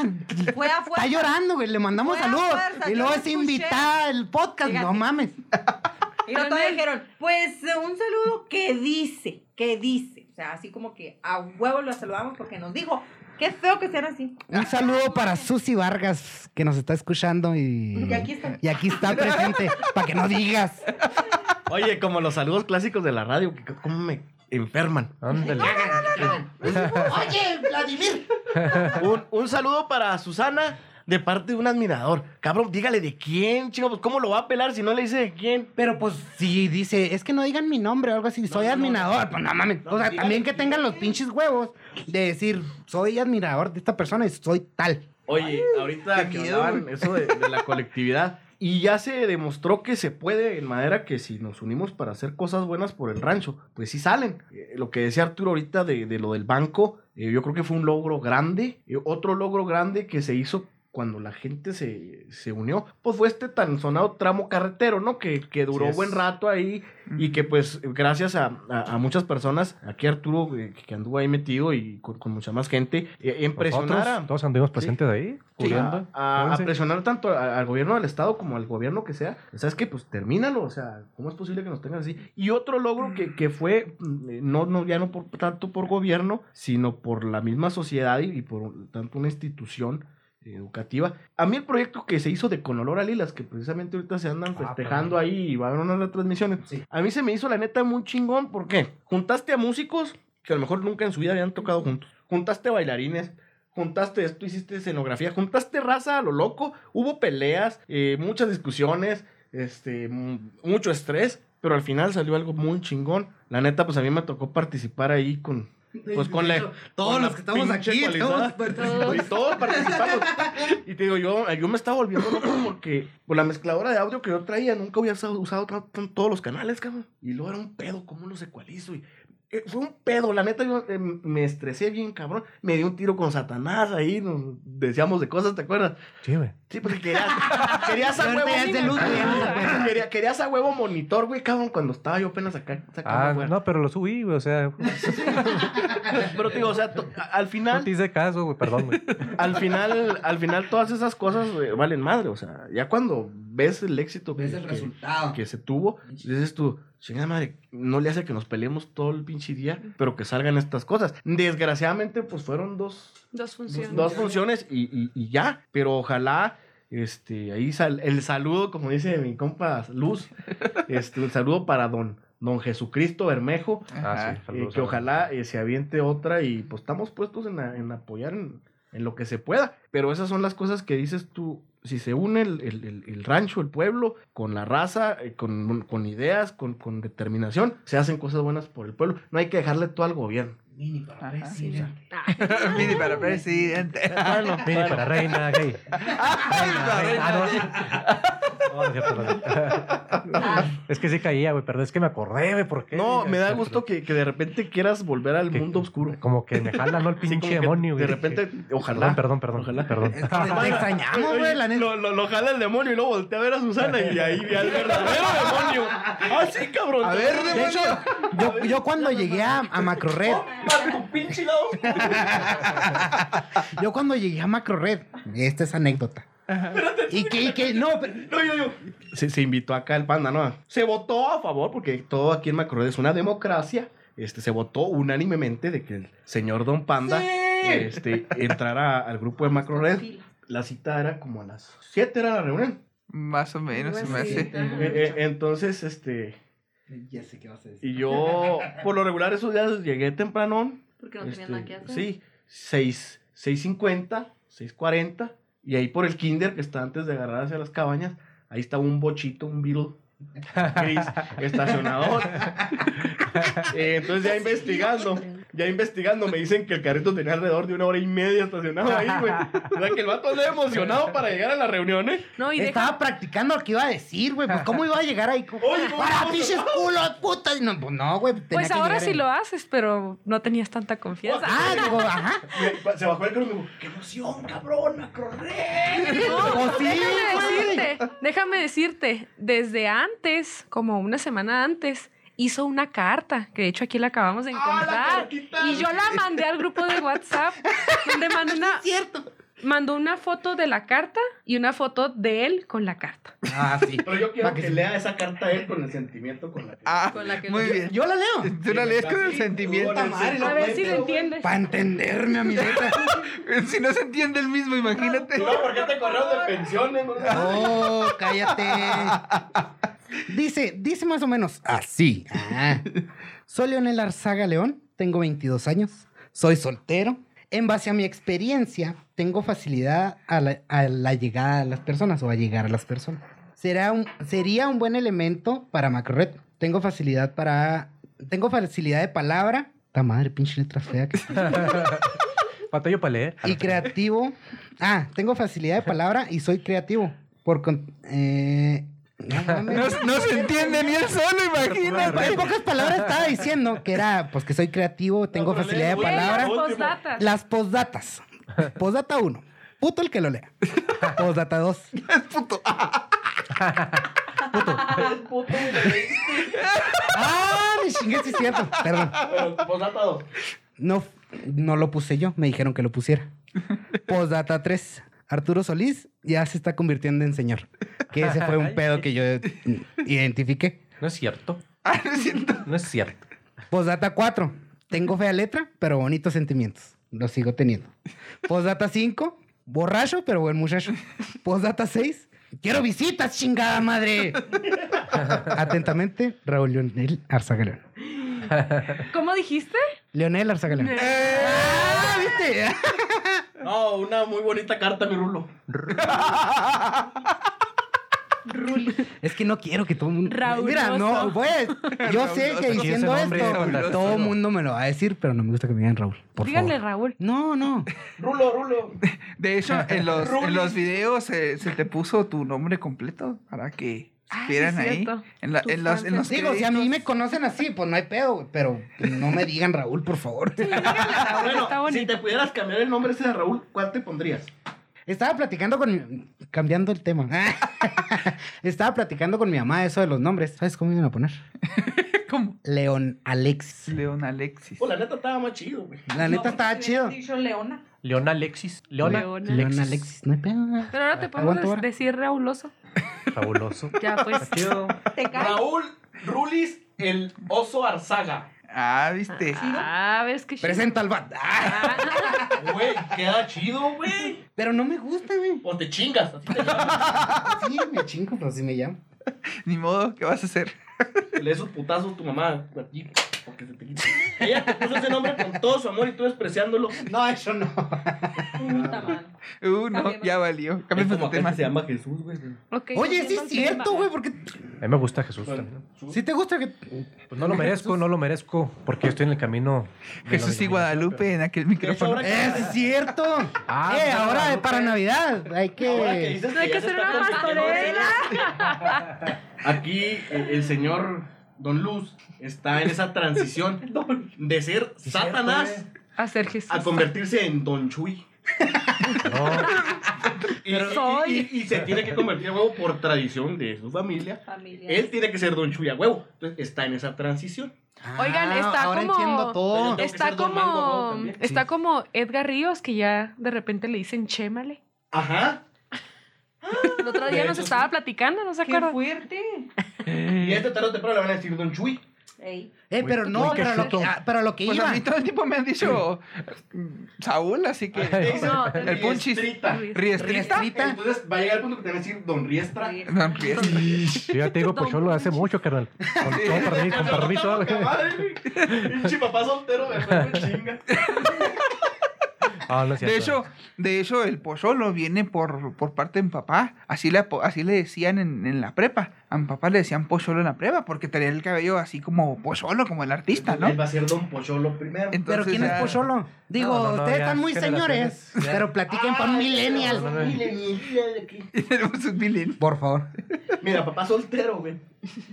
Fue a está llorando, güey. Le mandamos Fue a saludos. fuerza, y luego es escuché. invitada al podcast. Fíjate. No mames. Y luego todavía dijeron, pues eh, un saludo que dice, que dice. O sea, así como que a huevo lo saludamos porque nos dijo, qué feo que sean así. Un saludo para Susi Vargas, que nos está escuchando y, Y aquí está. y aquí está presente, para que no digas. Oye, como los saludos clásicos de la radio, que cómo me enferman. Ándale. Oye, Vladimir. Un, un saludo para Susana de parte de un admirador. Cabrón, dígale de quién, chico, pues cómo lo va a pelar si no le dice de quién. Pero pues si dice, es que no digan mi nombre o algo así, soy no, no, admirador, no. pues no mames. No, o sea, también que tengan los pinches huevos de decir, soy admirador de esta persona y soy tal. Oye, ahorita que hablaban eso de, de la colectividad. Y ya se demostró que se puede en manera que si nos unimos para hacer cosas buenas por el rancho, pues sí salen. Eh, lo que decía Arturo ahorita de, de lo del banco, eh, yo creo que fue un logro grande. Eh, otro logro grande que se hizo cuando la gente se, se unió, pues fue este tan sonado tramo carretero, ¿no? Que, que duró buen rato ahí y que pues gracias a, a- a muchas personas, aquí Arturo eh, que anduvo ahí metido y con, con mucha más gente, eh, todos anduvimos presentes ahí, Sí, a, presionar tanto al gobierno del estado como al gobierno que sea. ¿Sabes qué? Pues termínalo. O sea, ¿cómo es posible que nos tengan así? Y otro logro que, que fue, mm, eh, no, no, ya no por, tanto por gobierno, sino por la misma sociedad y, y por tanto una institución educativa. A mí el proyecto que se hizo de Con Olor a Lilas, que precisamente ahorita se andan Ah, festejando ahí y va a haber unas retransmisiones. A mí se me hizo la neta muy chingón. ¿Por qué? Juntaste a músicos que a lo mejor nunca en su vida habían tocado juntos. Juntaste bailarines, juntaste esto, hiciste escenografía, juntaste raza a lo loco, hubo peleas, eh, muchas discusiones, este, mu- mucho estrés, pero al final salió algo muy chingón. La neta, pues a mí me tocó participar ahí con, pues con la... Todos con los que estamos aquí, Todos. Y todos participamos. Y te digo, yo, yo me estaba volviendo loco porque por la mezcladora de audio que yo traía, nunca había usado, usado todos los canales, cabrón. Y luego era un pedo, ¿cómo los ecualizo? Y, fue un pedo, la neta, yo eh, me estresé bien, cabrón. Me di un tiro con Satanás ahí, nos decíamos de cosas, ¿te acuerdas? Sí, güey. Sí, porque querías, querías a huevo. de luz, güey, ya no se acuerda. Quería- querías a huevo monitor, güey, cabrón, cuando estaba yo apenas acá. Ah, fuera. no, pero lo subí, güey. O sea, Pero te digo, o sea, al no final. te hice caso, güey. Perdón, güey. al final, al final todas esas cosas eh, valen madre, o sea, ya cuando ves el éxito que, Ves el que- resultado. que se tuvo, dices tú, chingada madre, no le hace que nos peleemos todo el pinche día, pero que salgan estas cosas. Desgraciadamente, pues fueron dos, Dos funciones. dos funciones y, y- y ya, pero ojalá, este, ahí sal- el saludo, como dice mi compa Luz, este, el saludo para don, don Jesucristo Bermejo, Ah, sí. eh, saludos que ojalá eh, se aviente otra y pues estamos puestos en, a- en apoyar en, en lo que se pueda. Pero esas son las cosas que dices tú, si se une el, el- el- rancho, el pueblo, con la raza, eh, con, con ideas, con, con determinación, se hacen cosas buenas por el pueblo. No hay que dejarle todo al gobierno. Mini para Ajá. presidente. Mini para presidente. Bueno, Mini bueno. para reina gay. Reina, reina. Ah, es que sí caía, güey, pero es que me acordé, güey, ¿por qué? No, me da gusto que, que de repente quieras volver al que- mundo oscuro. Como que me jala, ¿no? El pinche demonio, güey. De repente, ojalá. Perdón, perdón, Ojalá. perdón. Es que perdón. te extrañamos, güey, la neta. Lo, lo, lo jala el demonio y luego voltea a ver a Susana y ahí ve al verdadero demonio. Ah, sí, cabrón. A ver, De hecho, yo, yo cuando llegué a, a MacroRed, Para tu pinche lado. yo cuando llegué a MacroRed, esta es anécdota. Y que, y que, no, pero- No, yo, yo. Se, se invitó acá el panda, ¿no? Se votó a favor, porque todo aquí en Macrored es una democracia. Este, se votó unánimemente de que el señor Don Panda este, entrara al grupo de Macrored. La cita era como a las 7 era la reunión. Más o menos, se me hace. Eh, eh, entonces, este. Ya sé qué vas a decir. Y yo, por lo regular, esos días llegué temprano. Porque no tenían este, nada que hacer. Sí, 6, 6.50, 6.40. Y ahí por el kinder que está antes de agarrar hacia las cabañas, ahí estaba un bochito, un Beetle gris estacionado. Eh, entonces ya investigando, ya investigando, me dicen que el carrito tenía alrededor de una hora y media estacionado ahí, güey. O sea que el vato andaba emocionado para llegar a la reunión, ¿eh? No, y deja, Estaba practicando lo que iba a decir, güey. Pues, ¿cómo iba a llegar ahí? Oye, ¿cómo ¡Para, pinches culos, putas! No, pues no, güey. pues ahora sí en- lo haces, pero no tenías tanta confianza. Ah, digo, ajá. Se bajó el carro y me dijo, ¡qué emoción, cabrón! ¡A correr! No, Pues sí, déjame güey. decirte, déjame decirte, desde antes, como una semana antes, hizo una carta, que de hecho aquí la acabamos de ¡Ah, encontrar. y yo la mandé al grupo de WhatsApp, donde mandó una, mandó una foto de la carta y una foto de él con la carta. Ah, sí. Pero yo quiero que, que lea esa carta él con el sentimiento con la que... Ah, Con la que muy lo- bien. Yo la leo. Tú la lees con el sentimiento. con el madre, A ver si lo entiendes. Para entenderme a mi letra. Si no se entiende el mismo, imagínate. No, ¿por qué te correo de pensiones? No? Oh, cállate. Dice, dice más o menos así. Ah. Soy Leonel Arzaga León, tengo 22 años, soy soltero. En base a mi experiencia, tengo facilidad a la, a la llegada a las personas o a llegar a las personas. Será un, sería un buen elemento para Macrored. Tengo facilidad para... Tengo facilidad de palabra. Ta madre, pinche letra fea. que- Batallo para leer. y creativo. Ah, tengo facilidad de palabra y soy creativo. Por eh, no. No, no se entiende ni él solo, En imagínate. pocas palabras estaba diciendo que era, pues que soy creativo, tengo pero facilidad de palabra. Postdatas. Las postdatas. Postdata 1. Puto el que lo lea. Postdata 2. Ah, me chingué, sí es cierto. Perdón. Pero, posdata dos. No, no lo puse yo, me dijeron que lo pusiera. Postdata 3. Arturo Solís ya se está convirtiendo en señor. Que ese fue un pedo que yo identifiqué. No es cierto. Ah, no es cierto. No es cierto. Postdata 4. Tengo fea letra, pero bonitos sentimientos. Los sigo teniendo. Postdata 5. Borracho, pero buen muchacho. Postdata 6. Quiero visitas, chingada madre. Atentamente, Raúl Leonel Arzaga León. ¿Cómo dijiste? Leonel Arzaga León. No, una muy bonita carta, mi rulo. Es que no quiero que todo el mundo. Rauloso. Mira, no, voy a- Yo sé que diciendo esto, todo el mundo me lo va a decir, pero no me gusta que me digan Raúl. Por Díganle favor. Raúl. No, no. Rulo, rulo. De hecho, en los, en Rulis. los videos eh, se te puso tu nombre completo para que Ah, sí, es ahí. En, la- Tu en los, en los Digo, si a mí me conocen así, pues no hay pedo, güey, pero no me digan Raúl, por favor. Raúl, Bueno, está si te pudieras cambiar el nombre ese de Raúl, ¿cuál te pondrías? Estaba platicando con mi... Cambiando el tema. Estaba platicando con mi mamá eso de los nombres. ¿Sabes cómo iban a poner? ¿Cómo? León Alexis. León Alexis. Pues la neta estaba más chido, güey. La neta estaba chido. dicho Leona. León Alexis. Leona. Leona. León Alexis. No hay pedo. Pero ahora te podemos Aguanta, ahora. decir Rauloso. Fabuloso. Ya, pues. Chido. ¿Te? Raúl Rulis, el oso Arzaga. Ah, viste. Ah, ves que. Presenta al bat. Ah, Güey, queda chido, güey. pero no me gusta, güey. O te chingas. Así te llamas. Sí, me chingo, pero sí me llamo. Ni modo, ¿qué vas a hacer? Le des sus putazos a tu mamá. Aquí, porque se te quita. Ella te puso ese nombre con todo su amor y tú despreciándolo. No, eso no. Uh, no, ya valió. Cambiemos de tema. se llama Jesús, güey. Oye, sí volviendo es cierto, güey, porque A mí me gusta Jesús también. si te gusta que... Pues no lo merezco, no lo merezco, porque estoy en el camino. Jesús y Guadalupe en aquel micrófono. ¡Eh, sí es cierto! Ah, eh, ahora no, para. Navidad hay que... Ahora que dices Hay que hacer una pastorela. Aquí eh, el señor Don Luz está en esa transición de ser Satanás Jesús. a convertirse en Don Chuy. No, Y, y- Soy. y- y se tiene que convertir a huevo por tradición de su familia. Familia. Él tiene que ser Don Chuy a huevo. Entonces está en esa transición. Oigan, Ah, está ahora como- entiendo todo. Está Mango, como, está Sí. como Edgar Ríos, que ya de repente le dicen Chémale. Ajá. El otro día nos sí. estaba platicando, ¿no se ¡Qué acuerdan? fuerte! Y a este tarde o temprano le van a decir Don Chuy. Ey. Eh, pero no, Muy pero lo, que, ah, pero lo que Pues iba... a mí todo el tiempo me han dicho mm, Saúl, así que. No, el punchis. Riestrita. Riestrita. Riestrita. Entonces va a llegar el punto que te van a decir Don Riestra. No, Riestra. yo ya te digo Pocholo hace mucho, carnal. Con todo permiso, con permiso. Madre, güey. Pinche papá soltero, me fue chinga. Ah, De hecho, de hecho, el pocholo viene por, por parte de mi papá. Así le, apo- así le decían en, en la prepa. A mi papá le decían pocholo en la prepa porque tenía el cabello así como pocholo, como el artista, ¿no? Él va a ser Don Pocholo primero. Pero ¿quién es Pocholo? Digo, No, no, no, ustedes ya están muy señores, pero platiquen para un millennial. millennial. Tenemos un milen. Por favor. Mira, papá soltero, güey.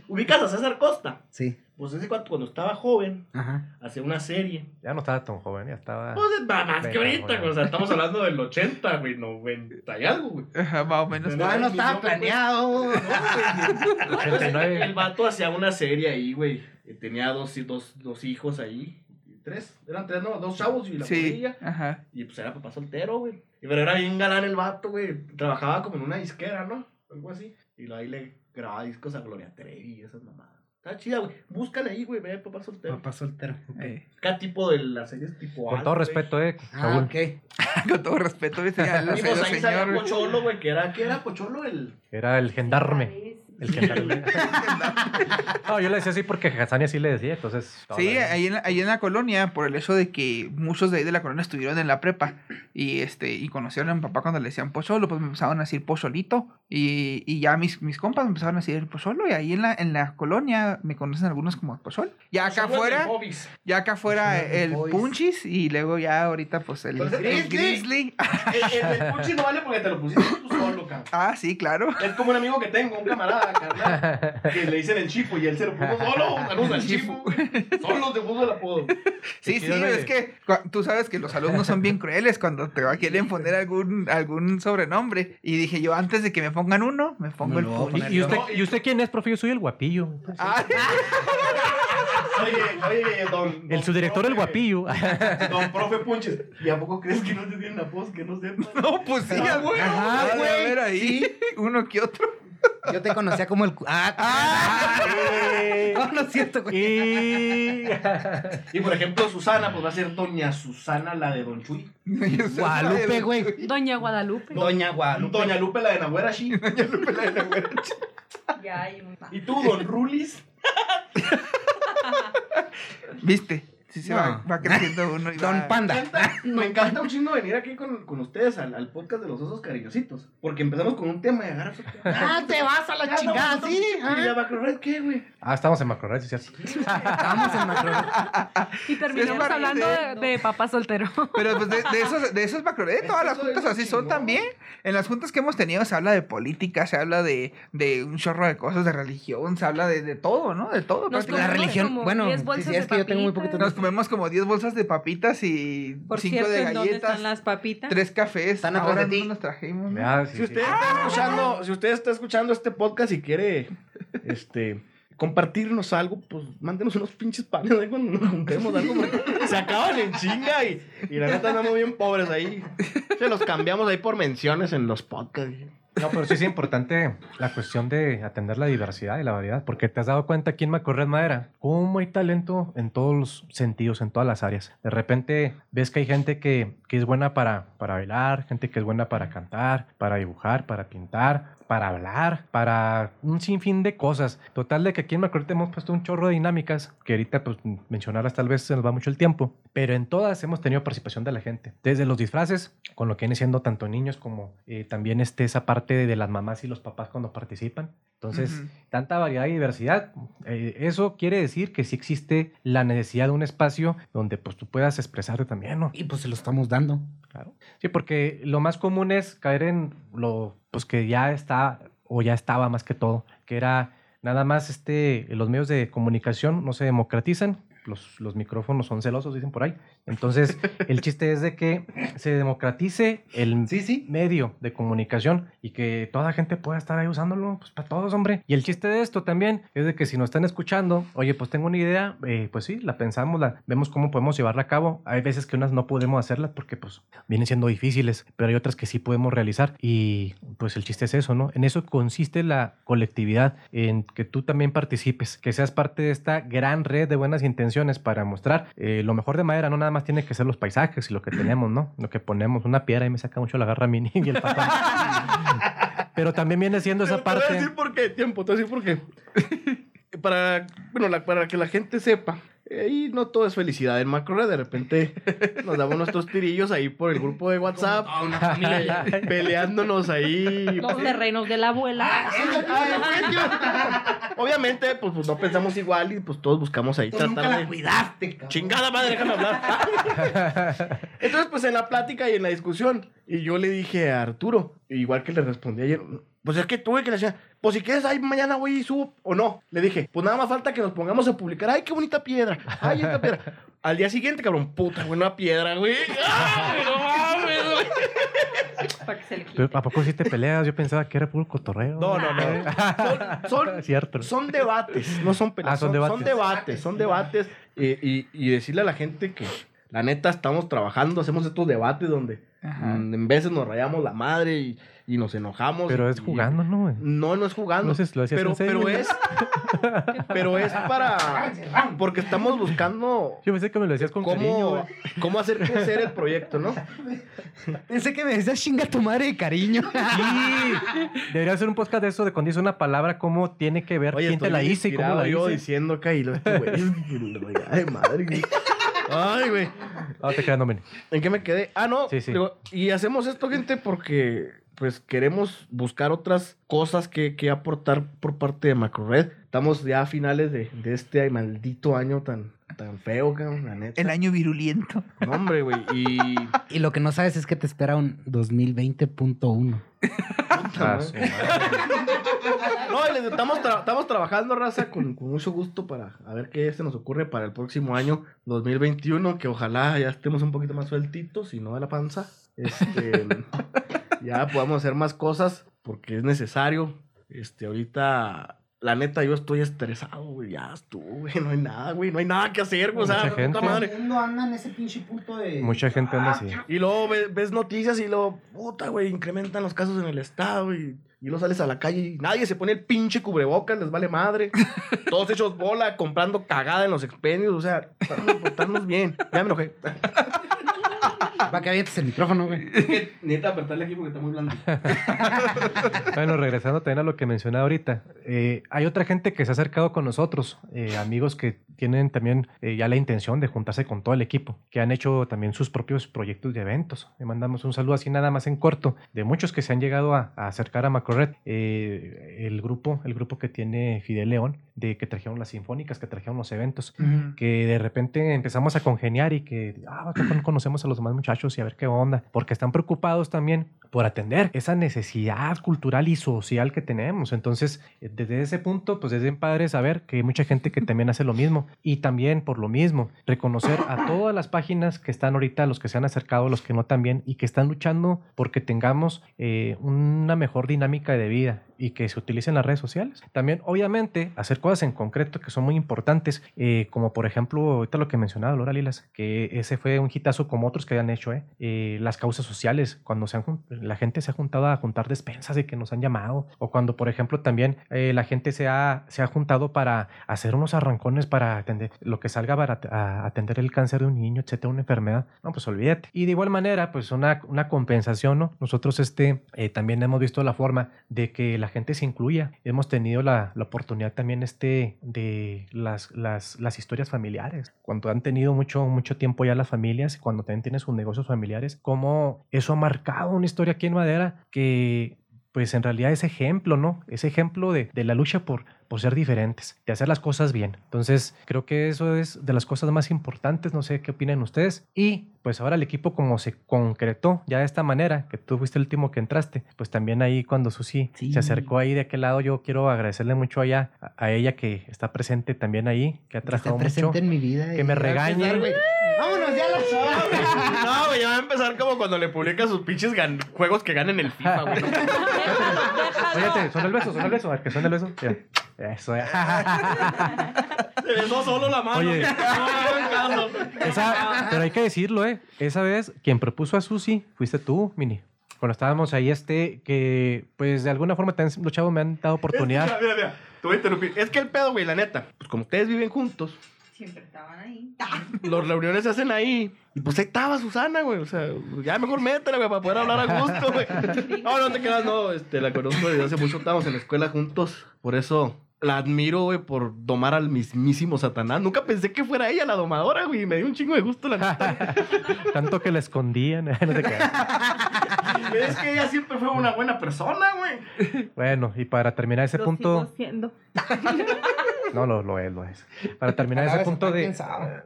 ¿Ubicas a César Costa? Sí. Pues ese cuando, cuando estaba joven, Ajá. hacía una serie. Ya no estaba tan joven, ya estaba. Pues más que ahorita, güey. O sea, estamos hablando del 80, güey, 90 y algo, güey. Ajá, más o menos. No, No, no estaba no, planeado. 89. El vato hacía una serie ahí, güey. Tenía dos, dos, dos hijos ahí. Tres, eran tres, no, dos chavos y la Sí, ajá. Y pues era papá soltero, güey. Y pero era bien galán el vato, güey. Trabajaba como en una disquera, ¿no? Algo así. Y ahí le grababa discos a Gloria Trevi y esas mamadas. Está chida, güey. Búscale ahí, güey. Ve papá soltero. Papá soltero. Eh, Cada tipo de las series tipo Con todo güey. respeto, eh. Ah, Saúl. ok. Con todo respeto, ¿viste? Y pues ahí salía señor. Pocholo, güey, que era, ¿qué era Pocholo? El... Era el gendarme. El gendarme. no, yo le decía así porque Hassani así le decía, entonces. Sí, ahí en, la, ahí en la colonia, por el hecho de que muchos de ahí de la colonia estuvieron en la prepa y este y conocieron a mi papá cuando le decían pocholo, pues me empezaron a decir pocholito y, y ya mis, mis compas me empezaron a decir pocholo y ahí en la, en la colonia me conocen algunos como pocholo. Ya acá afuera, ya acá afuera el Boys. punchis y luego ya ahorita pues el, el que- grizzly. El, el, el Puchi no vale porque te lo pusiste tú solo, cabrón. Ah, sí, claro. Es como un amigo que tengo, un camarada, carnal, que le dicen el chipo y él se lo puso solo. Saludos al chipo. Solo te puso el apodo. Sí, sí, es que tú sabes que los alumnos son bien crueles cuando te quieren poner algún, algún sobrenombre. Y dije yo, antes de que me pongan uno, me pongo Me el a poner ¿Y usted, No, y- ¿Y usted quién es, profe? Yo soy el guapillo. Ah, Oye, oye, don. El subdirector, el guapillo. Don profe Punches. ¿Y a poco crees que no te tienen apodos que no sepan? no, pues sí, Ah, güey. De güey, haber ahí uno que otro. Yo te conocía como el... Ah, ah, no, no es cierto, güey. y... Y por ejemplo, Susana, pues va a ser Doña Susana, la de Don Chuy. Guadalupe, güey. Doña Guadalupe. Doña Guadalupe. Doña Lupe, la de Nahuera Shi. Ya hay un... Y tú, Don Rulis. ¿Viste? Sí se No. va, va creciendo uno. Y Don va- Panda. Me encanta, me encanta un chingo venir aquí con, con ustedes al, al podcast de los osos cariñositos. Porque empezamos con un tema y agarras otro. Ah, te vas a la chingada, sí. ¿Y la ah. Macrored qué, güey? Ah, estamos en Macrored, sí, sí. Vamos en macro. Y terminamos Sí, hablando de, de papá soltero. Pero pues de, de esos, de esos macroredes, todas las juntas así son también. En las juntas que hemos tenido se habla de política, se habla de, de un chorro de cosas, de religión, se habla de, de todo, ¿no? De todo. Nos prácticamente. La religión, como bueno, 10 sí, es de que yo tengo muy poquito comemos como 10 bolsas de papitas y Por 5 cierto, de ¿en dónde galletas, están las papitas? 3 cafés. Están atrás Ahora de ti. no nos trajimos. sí, Si sí. usted está escuchando, si usted está escuchando este podcast y quiere este compartirnos algo, pues mándenos unos pinches panes ahí cuando nos juntemos algo. Se acaban en chinga y, y la neta andamos bien pobres ahí. Se los cambiamos ahí por menciones en los podcasts. No, pero sí es importante la cuestión de atender la diversidad y la variedad, porque te has dado cuenta aquí en Macorred Madera, cómo hay talento en todos los sentidos, en todas las áreas. De repente ves que hay gente que, que es buena para, para bailar, gente que es buena para cantar, para dibujar, para pintar, para hablar, para un sinfín de cosas. Total de que aquí en Macroret hemos puesto un chorro de dinámicas que ahorita pues mencionarlas tal vez se nos va mucho el tiempo, pero en todas hemos tenido participación de la gente. Desde los disfraces, con lo que viene siendo tanto niños como eh, también este, esa parte de las mamás y los papás cuando participan. Entonces, tanta variedad y diversidad, eh, eso quiere decir que sí existe la necesidad de un espacio donde pues tú puedas expresarte también, ¿no? Y pues se lo estamos dando. Claro. Sí, porque lo más común es caer en lo pues que ya está o ya estaba más que todo, que era nada más este los medios de comunicación no se democratizan, los, los micrófonos son celosos, dicen por ahí. Entonces, el chiste es de que se democratice el Sí, sí. medio de comunicación y que toda la gente pueda estar ahí usándolo, pues para todos, hombre. Y el chiste de esto también es de que si nos están escuchando, oye, pues tengo una idea, eh, pues sí, la pensamos, la vemos cómo podemos llevarla a cabo. Hay veces que unas no podemos hacerlas porque pues vienen siendo difíciles, pero hay otras que sí podemos realizar y pues el chiste es eso, ¿no? En eso consiste la colectividad, en que tú también participes, que seas parte de esta gran red de buenas intenciones para mostrar eh, lo mejor de madera, no nada más tiene que ser los paisajes y lo que tenemos, ¿no? Lo que ponemos, una piedra y me saca mucho la garra mini y el patón. Pero también viene siendo esa Te voy a parte. decir por qué, tiempo, te voy a decir por qué. para, bueno, la- para que la gente sepa, eh, ahí no todo es felicidad. En Macro de repente nos damos nuestros tirillos ahí por el grupo de WhatsApp, eh, peleándonos ahí. Los terrenos de la abuela. Obviamente, pues, pues, no pensamos igual y pues todos buscamos ahí Tú nunca tratar la de... cuidaste, cabrón. Chingada madre, déjame hablar. Entonces, pues en la plática y en la discusión, y yo le dije a Arturo, igual que le respondí ayer, pues es que tuve que le decía, pues si quieres, ahí mañana voy y subo o no. Le dije, pues nada más falta que nos pongamos a publicar, ay, qué bonita piedra, ay, esta piedra. Al día siguiente, cabrón, puta, güey, una piedra, güey. Ay, no mames, güey. Para que se le quite. Pero, ¿A poco sí te peleas? Yo pensaba que era puro cotorreo. No, no, no. Son, son, Cierto. son debates, no son peleas. Ah, son son, son debates. debates, son debates. eh, y, y decirle a la gente que la neta estamos trabajando, hacemos estos debates donde Ajá. mm, en veces nos rayamos la madre y, y nos enojamos. Pero es jugando, ¿no? güey? No, no es jugando. No sé si lo decías pero, en serio. pero es. pero es para. Porque estamos buscando Yo pensé que me lo decías con cariño, cómo, güey. cómo hacer crecer el proyecto, ¿no? Pensé que me decías chinga tu madre de cariño. Sí. Debería ser un podcast de eso de cuando dice una palabra, cómo tiene que ver quién te la hice y cómo la yo hice. diciendo acá y lo este güey. Ay, madre. Ay, güey. No te quedas, no, men. ¿En qué me quedé? Ah, no. Sí, sí. digo, y hacemos esto, gente, porque pues queremos buscar otras cosas que, que aportar por parte de MacroRed. Estamos ya a finales de, de este ay, maldito año tan, tan feo, cabrón, la neta. El año virulento. No, hombre, güey. Y. Y lo que no sabes es que te espera un 2020.1. Ah, sí. No, y les estamos, tra- estamos trabajando, raza, con, con mucho gusto para a ver qué se nos ocurre para el próximo año 2021, que ojalá ya estemos un poquito más sueltitos y no de la panza. Este, ya podamos hacer más cosas porque es necesario. Este, ahorita, la neta, yo estoy estresado, güey. Ya estuvo, güey. No hay nada, güey. No hay nada que hacer, güey. O sea, Mucha puta gente. madre. anda en ese pinche punto de... Mucha gente anda así. Y luego ves, ves noticias y luego, puta, güey, incrementan los casos en el estado y, y luego sales a la calle y nadie se pone el pinche cubrebocas, les vale madre. Todos hechos bola, comprando cagada en los expendios, o sea, vamos a portarnos bien. Ya me enojé. Va que avientes el micrófono, güey. Neta, apretarle aquí porque está muy blando. Bueno, regresando también a lo que mencionaba ahorita, eh, hay otra gente que se ha acercado con nosotros, eh, amigos que tienen también eh, ya la intención de juntarse con todo el equipo, que han hecho también sus propios proyectos de eventos. Le mandamos un saludo así nada más en corto, de muchos que se han llegado a, a acercar a Macrored. Eh, el grupo, el grupo que tiene Fidel León, de que trajeron las sinfónicas, que trajeron los eventos, que de repente empezamos a congeniar y que ah, ¿a poco no conocemos a los demás muchachos y a ver qué onda, porque están preocupados también por atender esa necesidad cultural y social que tenemos. Entonces, eh, desde ese punto, pues es bien padre saber que hay mucha gente que también hace lo mismo y también por lo mismo, reconocer a todas las páginas que están ahorita, los que se han acercado, los que no también y que están luchando porque tengamos eh, una mejor dinámica de vida y que se utilicen las redes sociales. También, obviamente, hacer cosas en concreto que son muy importantes, eh, como por ejemplo, ahorita lo que mencionaba Laura Lilas, que ese fue un hitazo como otros que hayan hecho, ¿eh? Eh, las causas sociales, cuando se han, la gente se ha juntado a juntar despensas y que nos han llamado, o cuando, por ejemplo, también eh, la gente se ha, se ha juntado para hacer unos arrancones para atender lo que salga para a atender el cáncer de un niño, etcétera, una enfermedad. No, pues olvídate. Y de igual manera, pues una, una compensación, ¿no? Nosotros este, eh, también hemos visto la forma de que la gente se incluya. Hemos tenido la, la oportunidad también este, de las, las, las historias familiares. Cuando han tenido mucho, mucho tiempo ya las familias, cuando también tienen sus negocios familiares, cómo eso ha marcado una historia aquí en Madera que pues en realidad es ejemplo, ¿no? Es ejemplo de, de la lucha por, por ser diferentes, de hacer las cosas bien. Entonces, creo que eso es de las cosas más importantes, no sé qué opinan ustedes. Y pues ahora el equipo como se concretó ya de esta manera, que tú fuiste el último que entraste, pues también ahí cuando Susi Sí. se acercó ahí de aquel lado, yo quiero agradecerle mucho allá a, a ella que está presente también ahí, que ha Que trabajado mucho. presente en mi vida. que me ya regañe. empezar. Vámonos ya a la. No, güey, ya va a empezar como cuando le publica sus pinches gan- juegos que ganan el FIFA, güey. Fíjate, suena el beso, suena el beso, a ver que suena el beso. Mira. Eso, eh. Se besó solo la mano. Oye. Esa, pero hay que decirlo, ¿eh? Esa vez, quien propuso a Susi fuiste tú, Mini. Cuando estábamos ahí, este, que pues de alguna forma también los chavos me han dado Es que, oportunidad. mira, mira, mira, te voy a interrumpir. Es que el pedo, güey, la neta, pues como ustedes viven juntos, Siempre estaban ahí. los reuniones se hacen ahí. Y pues ahí estaba Susana, güey. O sea, ya mejor métela, güey, para poder hablar a gusto, güey. No, no te quedas, no. Este, la conozco desde hace mucho. Estábamos en la escuela juntos. Por eso la admiro, güey, por domar al mismísimo Satanás. Nunca pensé que fuera ella la domadora, güey. Me dio un chingo de gusto la neta. Tanto que la escondían. no te creas. es que ella siempre fue una buena persona, güey. bueno, y para terminar ese Lo punto. sigo siendo. No, lo, lo es, lo es. Para terminar ese punto de,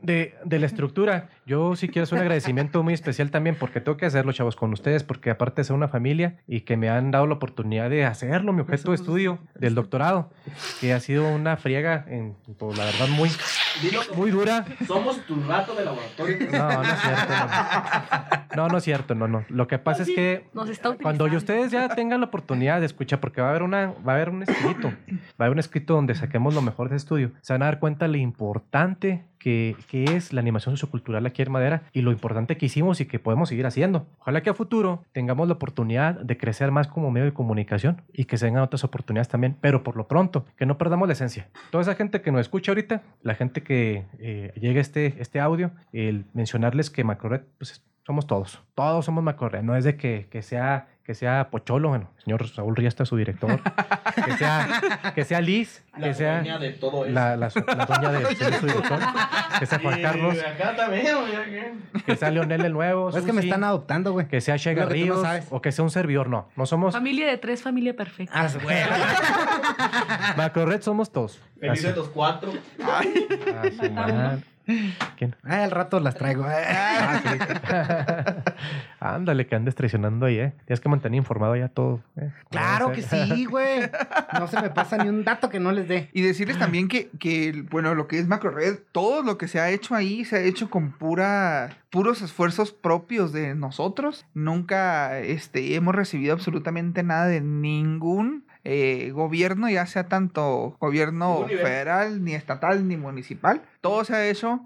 de, de la estructura, yo sí quiero hacer un agradecimiento muy especial también porque tengo que hacerlo, chavos, con ustedes, porque aparte de ser una familia y que me han dado la oportunidad de hacerlo, mi objeto de estudio del doctorado, que ha sido una friega, en, pues, la verdad, muy, muy dura. Somos tu rato de laboratorio. No, no es cierto. No, no, no es cierto, no, no. Lo que pasa es que Nos está utilizando. cuando ustedes ya tengan la oportunidad de escuchar, porque va a haber una, va a haber un escrito, va a haber un escrito donde saquemos lo mejor de estudio, se van a dar cuenta lo importante que, es la animación sociocultural aquí en Madera y lo importante que hicimos y que podemos seguir haciendo. Ojalá que a futuro tengamos la oportunidad de crecer más como medio de comunicación y que se vengan otras oportunidades también, pero por lo pronto, que no perdamos la esencia. Toda esa gente que nos escucha ahorita, la gente que eh, llegue este, este audio, el mencionarles que Macrored, pues somos todos. Todos somos Macrored. No es de que, que sea que sea Pocholo, bueno, señor Saúl Riesta, su director, que sea, que sea Liz, que sea de todo la, la, la doña de su, su director, que sea Juan Carlos, Acá también, güey. acá. que sea Leonel el nuevo, Es que me Susi, están adoptando, güey. que sea Shega Lo que tú no Ríos, sabes. o que sea un servidor, no, no somos Familia de tres, familia perfecta. Ah, güey. Macrored, somos todos. Felices Así. los cuatro. Ah, su madre. ¿Quién? Ah, al rato las traigo. Ah, sí. Ándale, que andes traicionando ahí, ¿eh? Tienes que mantener informado ya todo. ¿eh? Claro que sí, güey. No se me pasa ni un dato que no les dé. Y decirles también que, que, bueno, lo que es MacroRed, todo lo que se ha hecho ahí se ha hecho con pura, puros esfuerzos propios de nosotros. Nunca este, hemos recibido absolutamente nada de ningún eh, gobierno, ya sea tanto gobierno federal, ni estatal, ni municipal. Todo se ha hecho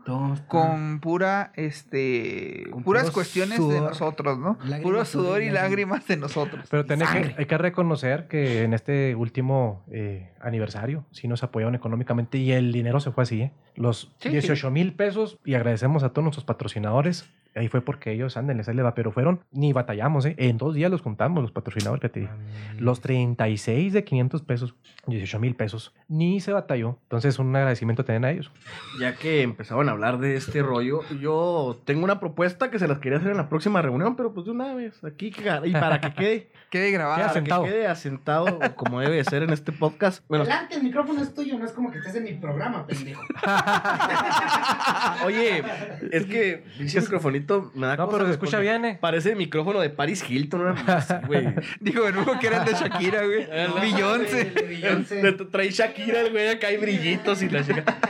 con pura, este, Con puras cuestiones de nosotros, ¿no? Lágrimas, Puro sudor y lágrimas. de nosotros. Pero tenés que, hay que reconocer que en este último eh, aniversario sí nos apoyaron económicamente y el dinero se fue así, ¿eh? Los Sí, 18 mil pesos y agradecemos a todos nuestros patrocinadores. Ahí fue porque ellos, anden, les va, pero fueron, ni batallamos, ¿eh? En dos días los juntamos, los patrocinadores que te dije. Los 36 de 500 pesos, 18 mil pesos, ni se batalló. Entonces, un agradecimiento también a ellos. Ya que empezaban a hablar de este rollo, yo tengo una propuesta que se las quería hacer en la próxima reunión, pero pues de una vez, aquí y para que quede, Quede grabado. Para asentado. que quede asentado como debe de ser en este podcast. Bueno, Adelante, el micrófono es tuyo, no es como que estés en mi programa, pendejo. oye, es que ese microfonito me da No, cosa, pero se escucha bien, ¿eh? Parece micrófono de Paris Hilton, ¿no? Así, güey. Dijo Berugo que eran de Shakira, güey. Beyoncé. Le trae Shakira el güey acá hay brillitos y la chica.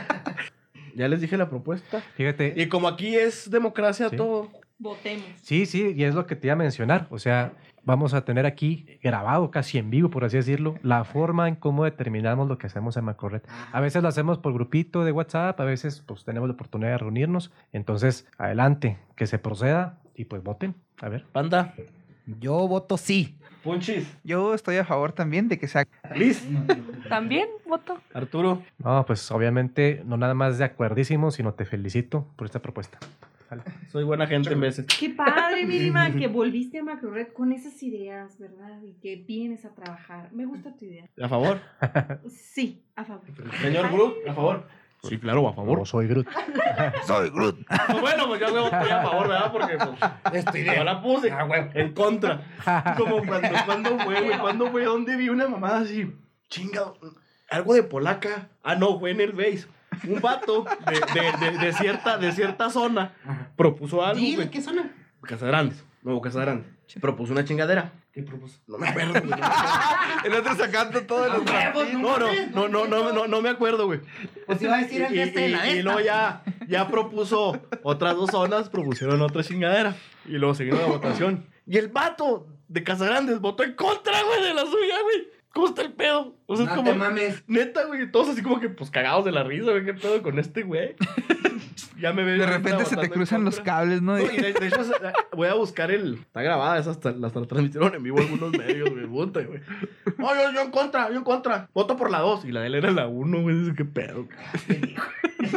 Ya les dije la propuesta. Fíjate, Y como aquí es democracia Sí. todo, Votemos. Sí, sí, y es lo que te iba a mencionar. O sea, vamos a tener aquí grabado casi en vivo, por así decirlo, la forma en cómo determinamos lo que hacemos en Macrored. A veces lo hacemos por grupito de WhatsApp, a veces pues tenemos la oportunidad de reunirnos. Entonces, adelante, que se proceda y pues voten. A ver. Panda, Yo voto sí. Punchis, Yo estoy a favor también de que sea. Liz, También voto. Arturo. No, pues obviamente no nada más de acuerdísimo, sino te felicito por esta propuesta. Soy buena gente en veces. Qué padre, Mínima, que volviste a Macrored con esas ideas, ¿verdad? Y que vienes a trabajar. Me gusta tu idea. ¿A favor? Sí, a favor. Señor Groot, ¿a favor? Sí, claro, a No soy Groot. Soy Groot. Pues bueno, pues yo estoy a favor, ¿verdad? Porque pues, yo la puse en contra. Como cuando, cuando fue, güey, cuando fue, ¿dónde vi una mamada así? Chinga, algo de polaca. Ah, no, fue en el base. Un vato de, de, de, de cierta, de cierta zona propuso algo, Dile, güey. ¿qué zona? Casagrandes, nuevo Casagrandes. Propuso una chingadera. ¿Qué propuso? No me acuerdo, güey. El otro sacando todo el No, no, no, no, no, no, no me acuerdo, güey. Pues iba a decir el Y, de este de la y- y luego ya, ya propuso otras dos zonas, propusieron otra chingadera. Y luego se vino la votación. Y el vato de Casagrandes votó en contra, güey, de la suya, güey. ¿Cómo está el pedo? O sea, es No como. te mames. Neta, güey, todos así como que, pues cagados de la risa, güey, qué pedo con este, güey. Ya me veo. De repente se te cruzan los cables, ¿no? No, y de, de hecho, se- voy a buscar el. Está grabada, esa hasta, hasta la transmitieron en vivo algunos medios, güey. Puta, güey. No, yo, yo en contra, yo en contra. Voto por la 2 y la de él era la 1, güey. Dice, Qué pedo.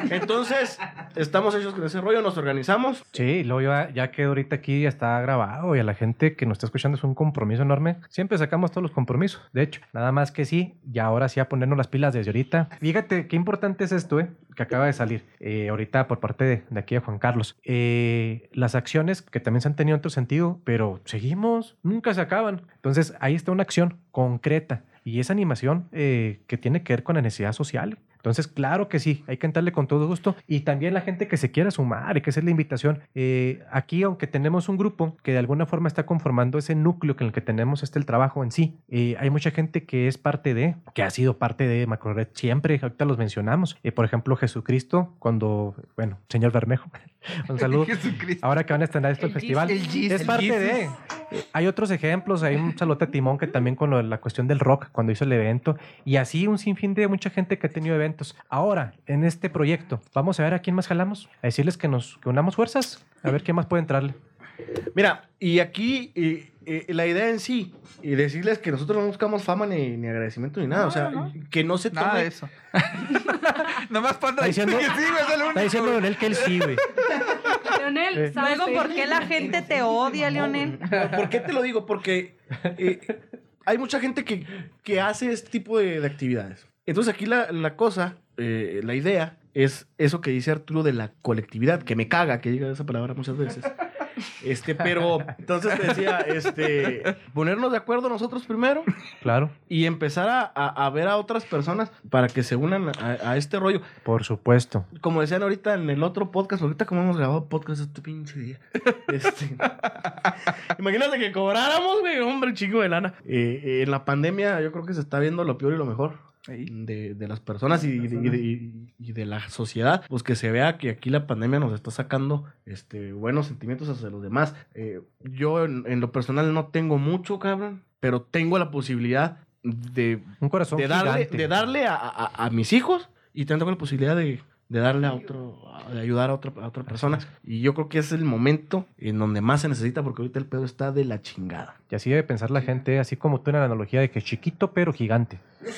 Entonces, estamos hechos con ese rollo, nos organizamos. Sí, y luego ya, ya que ahorita aquí ya está grabado y a la gente que nos está escuchando es un compromiso enorme. Siempre sacamos todos los compromisos. De hecho, nada más que sí, y ahora sí a ponernos las pilas desde ahorita. Fíjate qué importante es esto, ¿eh? que acaba de salir eh, ahorita por parte de, de aquí de Juan Carlos. Eh, las acciones que también se han tenido en otro sentido, pero seguimos, nunca se acaban. Entonces, ahí está una acción concreta. Y esa animación eh, que tiene que ver con la necesidad social. Entonces, claro que sí, hay que entrarle con todo gusto. Y también la gente que se quiera sumar, hay que hacer la invitación. Eh, aquí, aunque tenemos un grupo que de alguna forma está conformando ese núcleo que en el que tenemos este el trabajo en sí, eh, hay mucha gente que es parte de, que ha sido parte de Macrored siempre, ahorita los mencionamos. Eh, por ejemplo, Jesucristo, cuando, bueno, señor Bermejo, un saludo. Jesucristo. Ahora que van a estrenar esto el El festival. Jesus. El Jesus. Es parte de. Eh, Hay otros ejemplos. Hay un a Timón que también con lo de la cuestión del rock, cuando hizo el evento. Y así un sinfín de mucha gente que ha tenido eventos. Ahora, en este proyecto, vamos a ver a quién más jalamos. A decirles que nos que unamos fuerzas. A ver quién más puede entrarle. Mira, y aquí eh, eh, la idea en sí, y decirles que nosotros no buscamos fama ni, ni agradecimiento ni nada. o sea, que no se tome. Nada de eso. Nomás panda Está diciendo que sí, es el Está único. diciendo Leonel que él sí, güey. Leonel, Eh. ¿sabes Luego, ¿por qué la gente te odia, Leonel? ¿Por qué te lo digo? Porque eh, hay mucha gente que, que hace este tipo de, de actividades. Entonces aquí la, la cosa, eh, la idea es eso que dice Arturo de la colectividad, que me caga que diga esa palabra muchas veces. Este, pero entonces te decía, este, ponernos de acuerdo nosotros primero Claro, y empezar a, a- a ver a otras personas para que se unan a, a este rollo. por supuesto. Como decían ahorita en el otro podcast, ahorita como hemos grabado podcast este pinche día. Este, imagínate que cobráramos, güey, hombre, chico de lana. Eh, eh, en la pandemia yo creo que se está viendo lo peor y lo mejor. De, de las personas y de, y de- y- y de la sociedad, pues que se vea que aquí la pandemia nos está sacando este, buenos sentimientos hacia los demás. Eh, yo en, en lo personal no tengo mucho, cabrón, pero tengo la posibilidad de Un corazón de darle, gigante. de darle a, a- a mis hijos y tengo la posibilidad de, de darle a otro, de ayudar a otra, a otra persona. Y yo creo que es el momento en donde más se necesita porque ahorita el pedo está de la chingada. Y así debe pensar la gente, así como tú en la analogía de que chiquito pero gigante.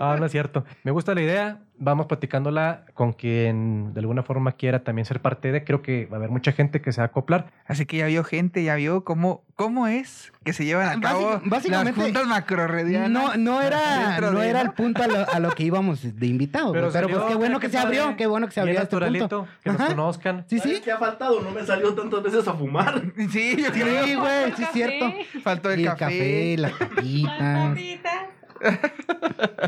ah, no es cierto. Me gusta la idea. Vamos platicándola con quien de alguna forma quiera también ser parte de. Creo que va a haber mucha gente que se va a acoplar. Así que ya vio gente, ya vio cómo, cómo es que se llevan a cabo básica- básicamente, las juntas macrorredianas. No, no era, no de, era ¿no? el punto a lo, a lo que íbamos de invitados. Pero, pero salió, pues qué bueno que se padre. abrió, qué bueno que se abrió este punto. naturalito, que nos conozcan. Sí, ¿Sabes sí. qué ha faltado? No me salió tantas veces a fumar. Sí, yo creo. Sí, güey, sí es cierto. Sí. Faltó el, Y café. las tapitas.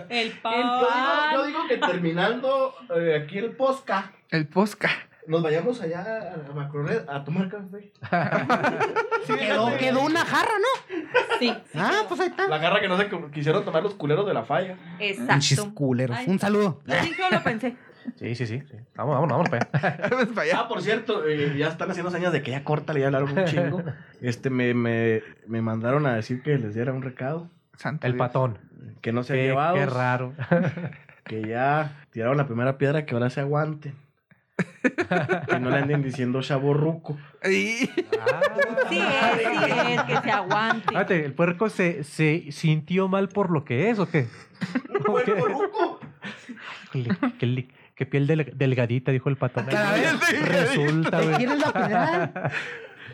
El Yo pan. digo, yo digo que terminando eh, aquí el posca, El posca. nos vayamos allá a Macronet a tomar café. Quedó, quedó una jarra, ¿no? Sí. Ah, pues ahí está. La garra que no se quisieron tomar los culeros de la falla. Pinches Exacto. culeros. Ay. Un saludo. ¿Lo dije o lo pensé? Sí, sí, sí. sí. Vamos, vamos, vamos. para allá. Vamos para allá. Ah, por cierto, eh, ya están haciendo señas de que ya córtale, ya hablaron un chingo. Este, me, me, me mandaron a decir que les diera un recado. Santo El Dios. patón. Que no se ha llevado. qué raro. Que ya tiraron la primera piedra, que ahora se aguanten. que no le anden diciendo chaborruco. Y- Sí, es, sí, es, que se aguante. Fíjate, ¿el puerco se, se sintió mal por lo que es o qué? ¿O qué? Qué, qué- qué piel del- delgadita, dijo el patón. Cada vez Resulta, ¿Te güey. quieres la pedal?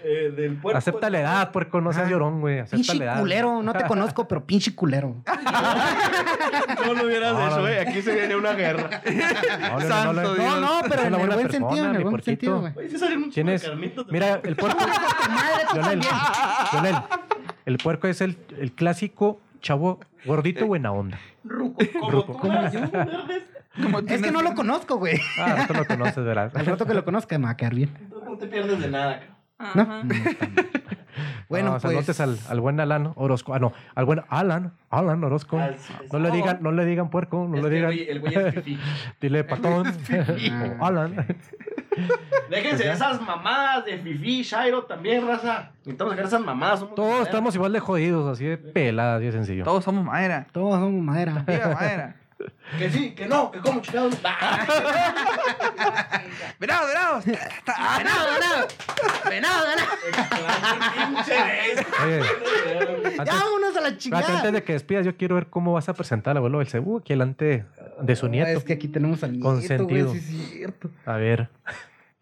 Eh, del puerco. Acepta la edad, puerco, no seas Ah. llorón, güey. Acepta Pinche la edad. culero, no te conozco, pero pinche culero. No lo hubieras No, hecho, no. eh. Aquí se viene una guerra. No, Santo no, Dios. No, no, pero Es en el buen persona, sentido, en el buen sentido, güey. ¿Quién es? de- Mira, el puerco. También. Leonel, el puerco es el, el clásico chavo gordito buena onda. Como Ruco. tú, verdes. Es que no lo conozco, güey. Ah, no te lo conoces, ¿verdad? Al rato que lo conozca me va a quedar bien. No te pierdes de nada. cabrón. ¿No? Ajá. Bueno, no, pues. al, al buen Alan Orozco. Ah, no, al buen Alan, Alan Orozco. Ah, sí, sí. No le digan, no le digan puerco, no Es le digan. el güey- el güey es fifí. Dile patón. Ah. o Alan. Déjense de esas mamadas de Fifi, Shairo también, raza. Necesitamos sacar esas mamadas. somos Todos estamos igual de jodidos, así de peladas, así de sencillo. Todos somos madera. Todos somos madera. Viva madera. Que sí, que no, que como chingados. Venado, venado. Venado, venado. Venado, venado. Pinche de Oye, Ya antes, vámonos a la chingada. antes de que despidas, yo quiero ver cómo vas a presentar al abuelo del Cebú aquí delante de su nieto. Es que aquí tenemos al nieto, Consentido. sí es cierto. A ver.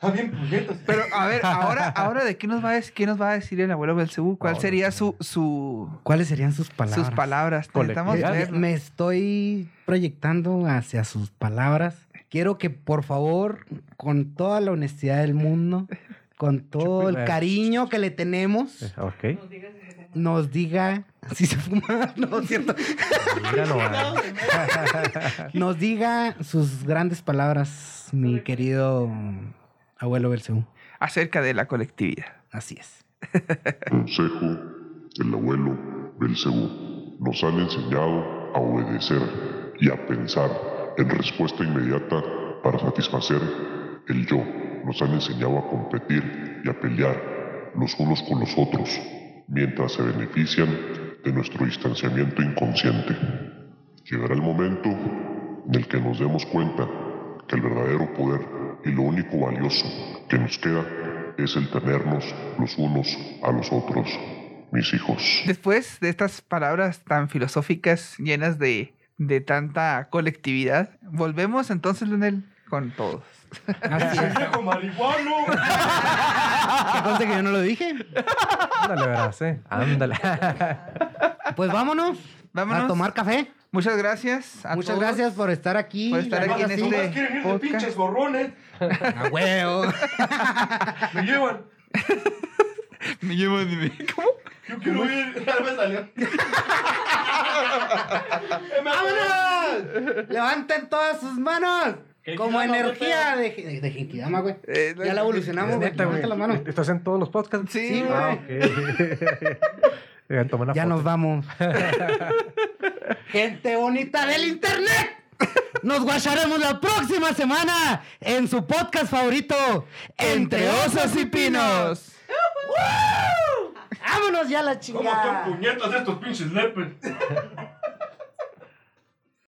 Está bien puñetas. Pero a ver, ahora, ahora de qué nos va a decir, qué nos va a decir el abuelo Belcebú? ¿Cuál sería su, su ¿Cuáles serían sus palabras? sus palabras? Necesitamos Colectividad. Me- estoy proyectando hacia sus palabras. Quiero que, por favor, con toda la honestidad del mundo, con todo el cariño que le tenemos, eh, Ok. nos diga si se fuma, no es cierto, Míralo. ah. nos diga sus grandes palabras, mi querido abuelo Belcebú. Acerca de la colectividad. Así es. Consejo del abuelo Belcebú. Nos han enseñado a obedecer y a pensar en respuesta inmediata para satisfacer el yo. Nos han enseñado a competir y a pelear los unos con los otros, mientras se benefician de nuestro distanciamiento inconsciente. Llegará el momento en el que nos demos cuenta que el verdadero poder y lo único valioso que nos queda es el tenernos los unos a los otros, mis hijos. Después de estas palabras tan filosóficas, llenas de, de tanta colectividad, volvemos entonces, Leonel, con todos. Así es. Viejo marihuano. ¿Qué conste que yo no lo dije? Ándale, verás, eh. Ándale. Pues vámonos, Vámonos. a tomar café. Muchas gracias. a Muchas todos. gracias por estar aquí. Por estar la aquí en sí. este- ir de pinches gorrones. A huevo. Me llevan. Me llevo de mí. ¿Cómo? Yo quiero ir. Ya me salió. ¡Vámonos! ¡Levanten todas sus manos! Como energía de, de, de Genkidama, güey. Eh, Ya la evolucionamos, güey. Levanta las manos. ¿Estás en todos los podcasts? Sí, Sí, güey. Ah, ok. Oigan, toma una Ya foto. nos vamos. Gente bonita del internet. Nos guacharemos la próxima semana en su podcast favorito, Entre Osos y Pinos. ¡Woo! ¡Vámonos ya a la ¿Cómo están chingada! puñetas estos pinches lepes?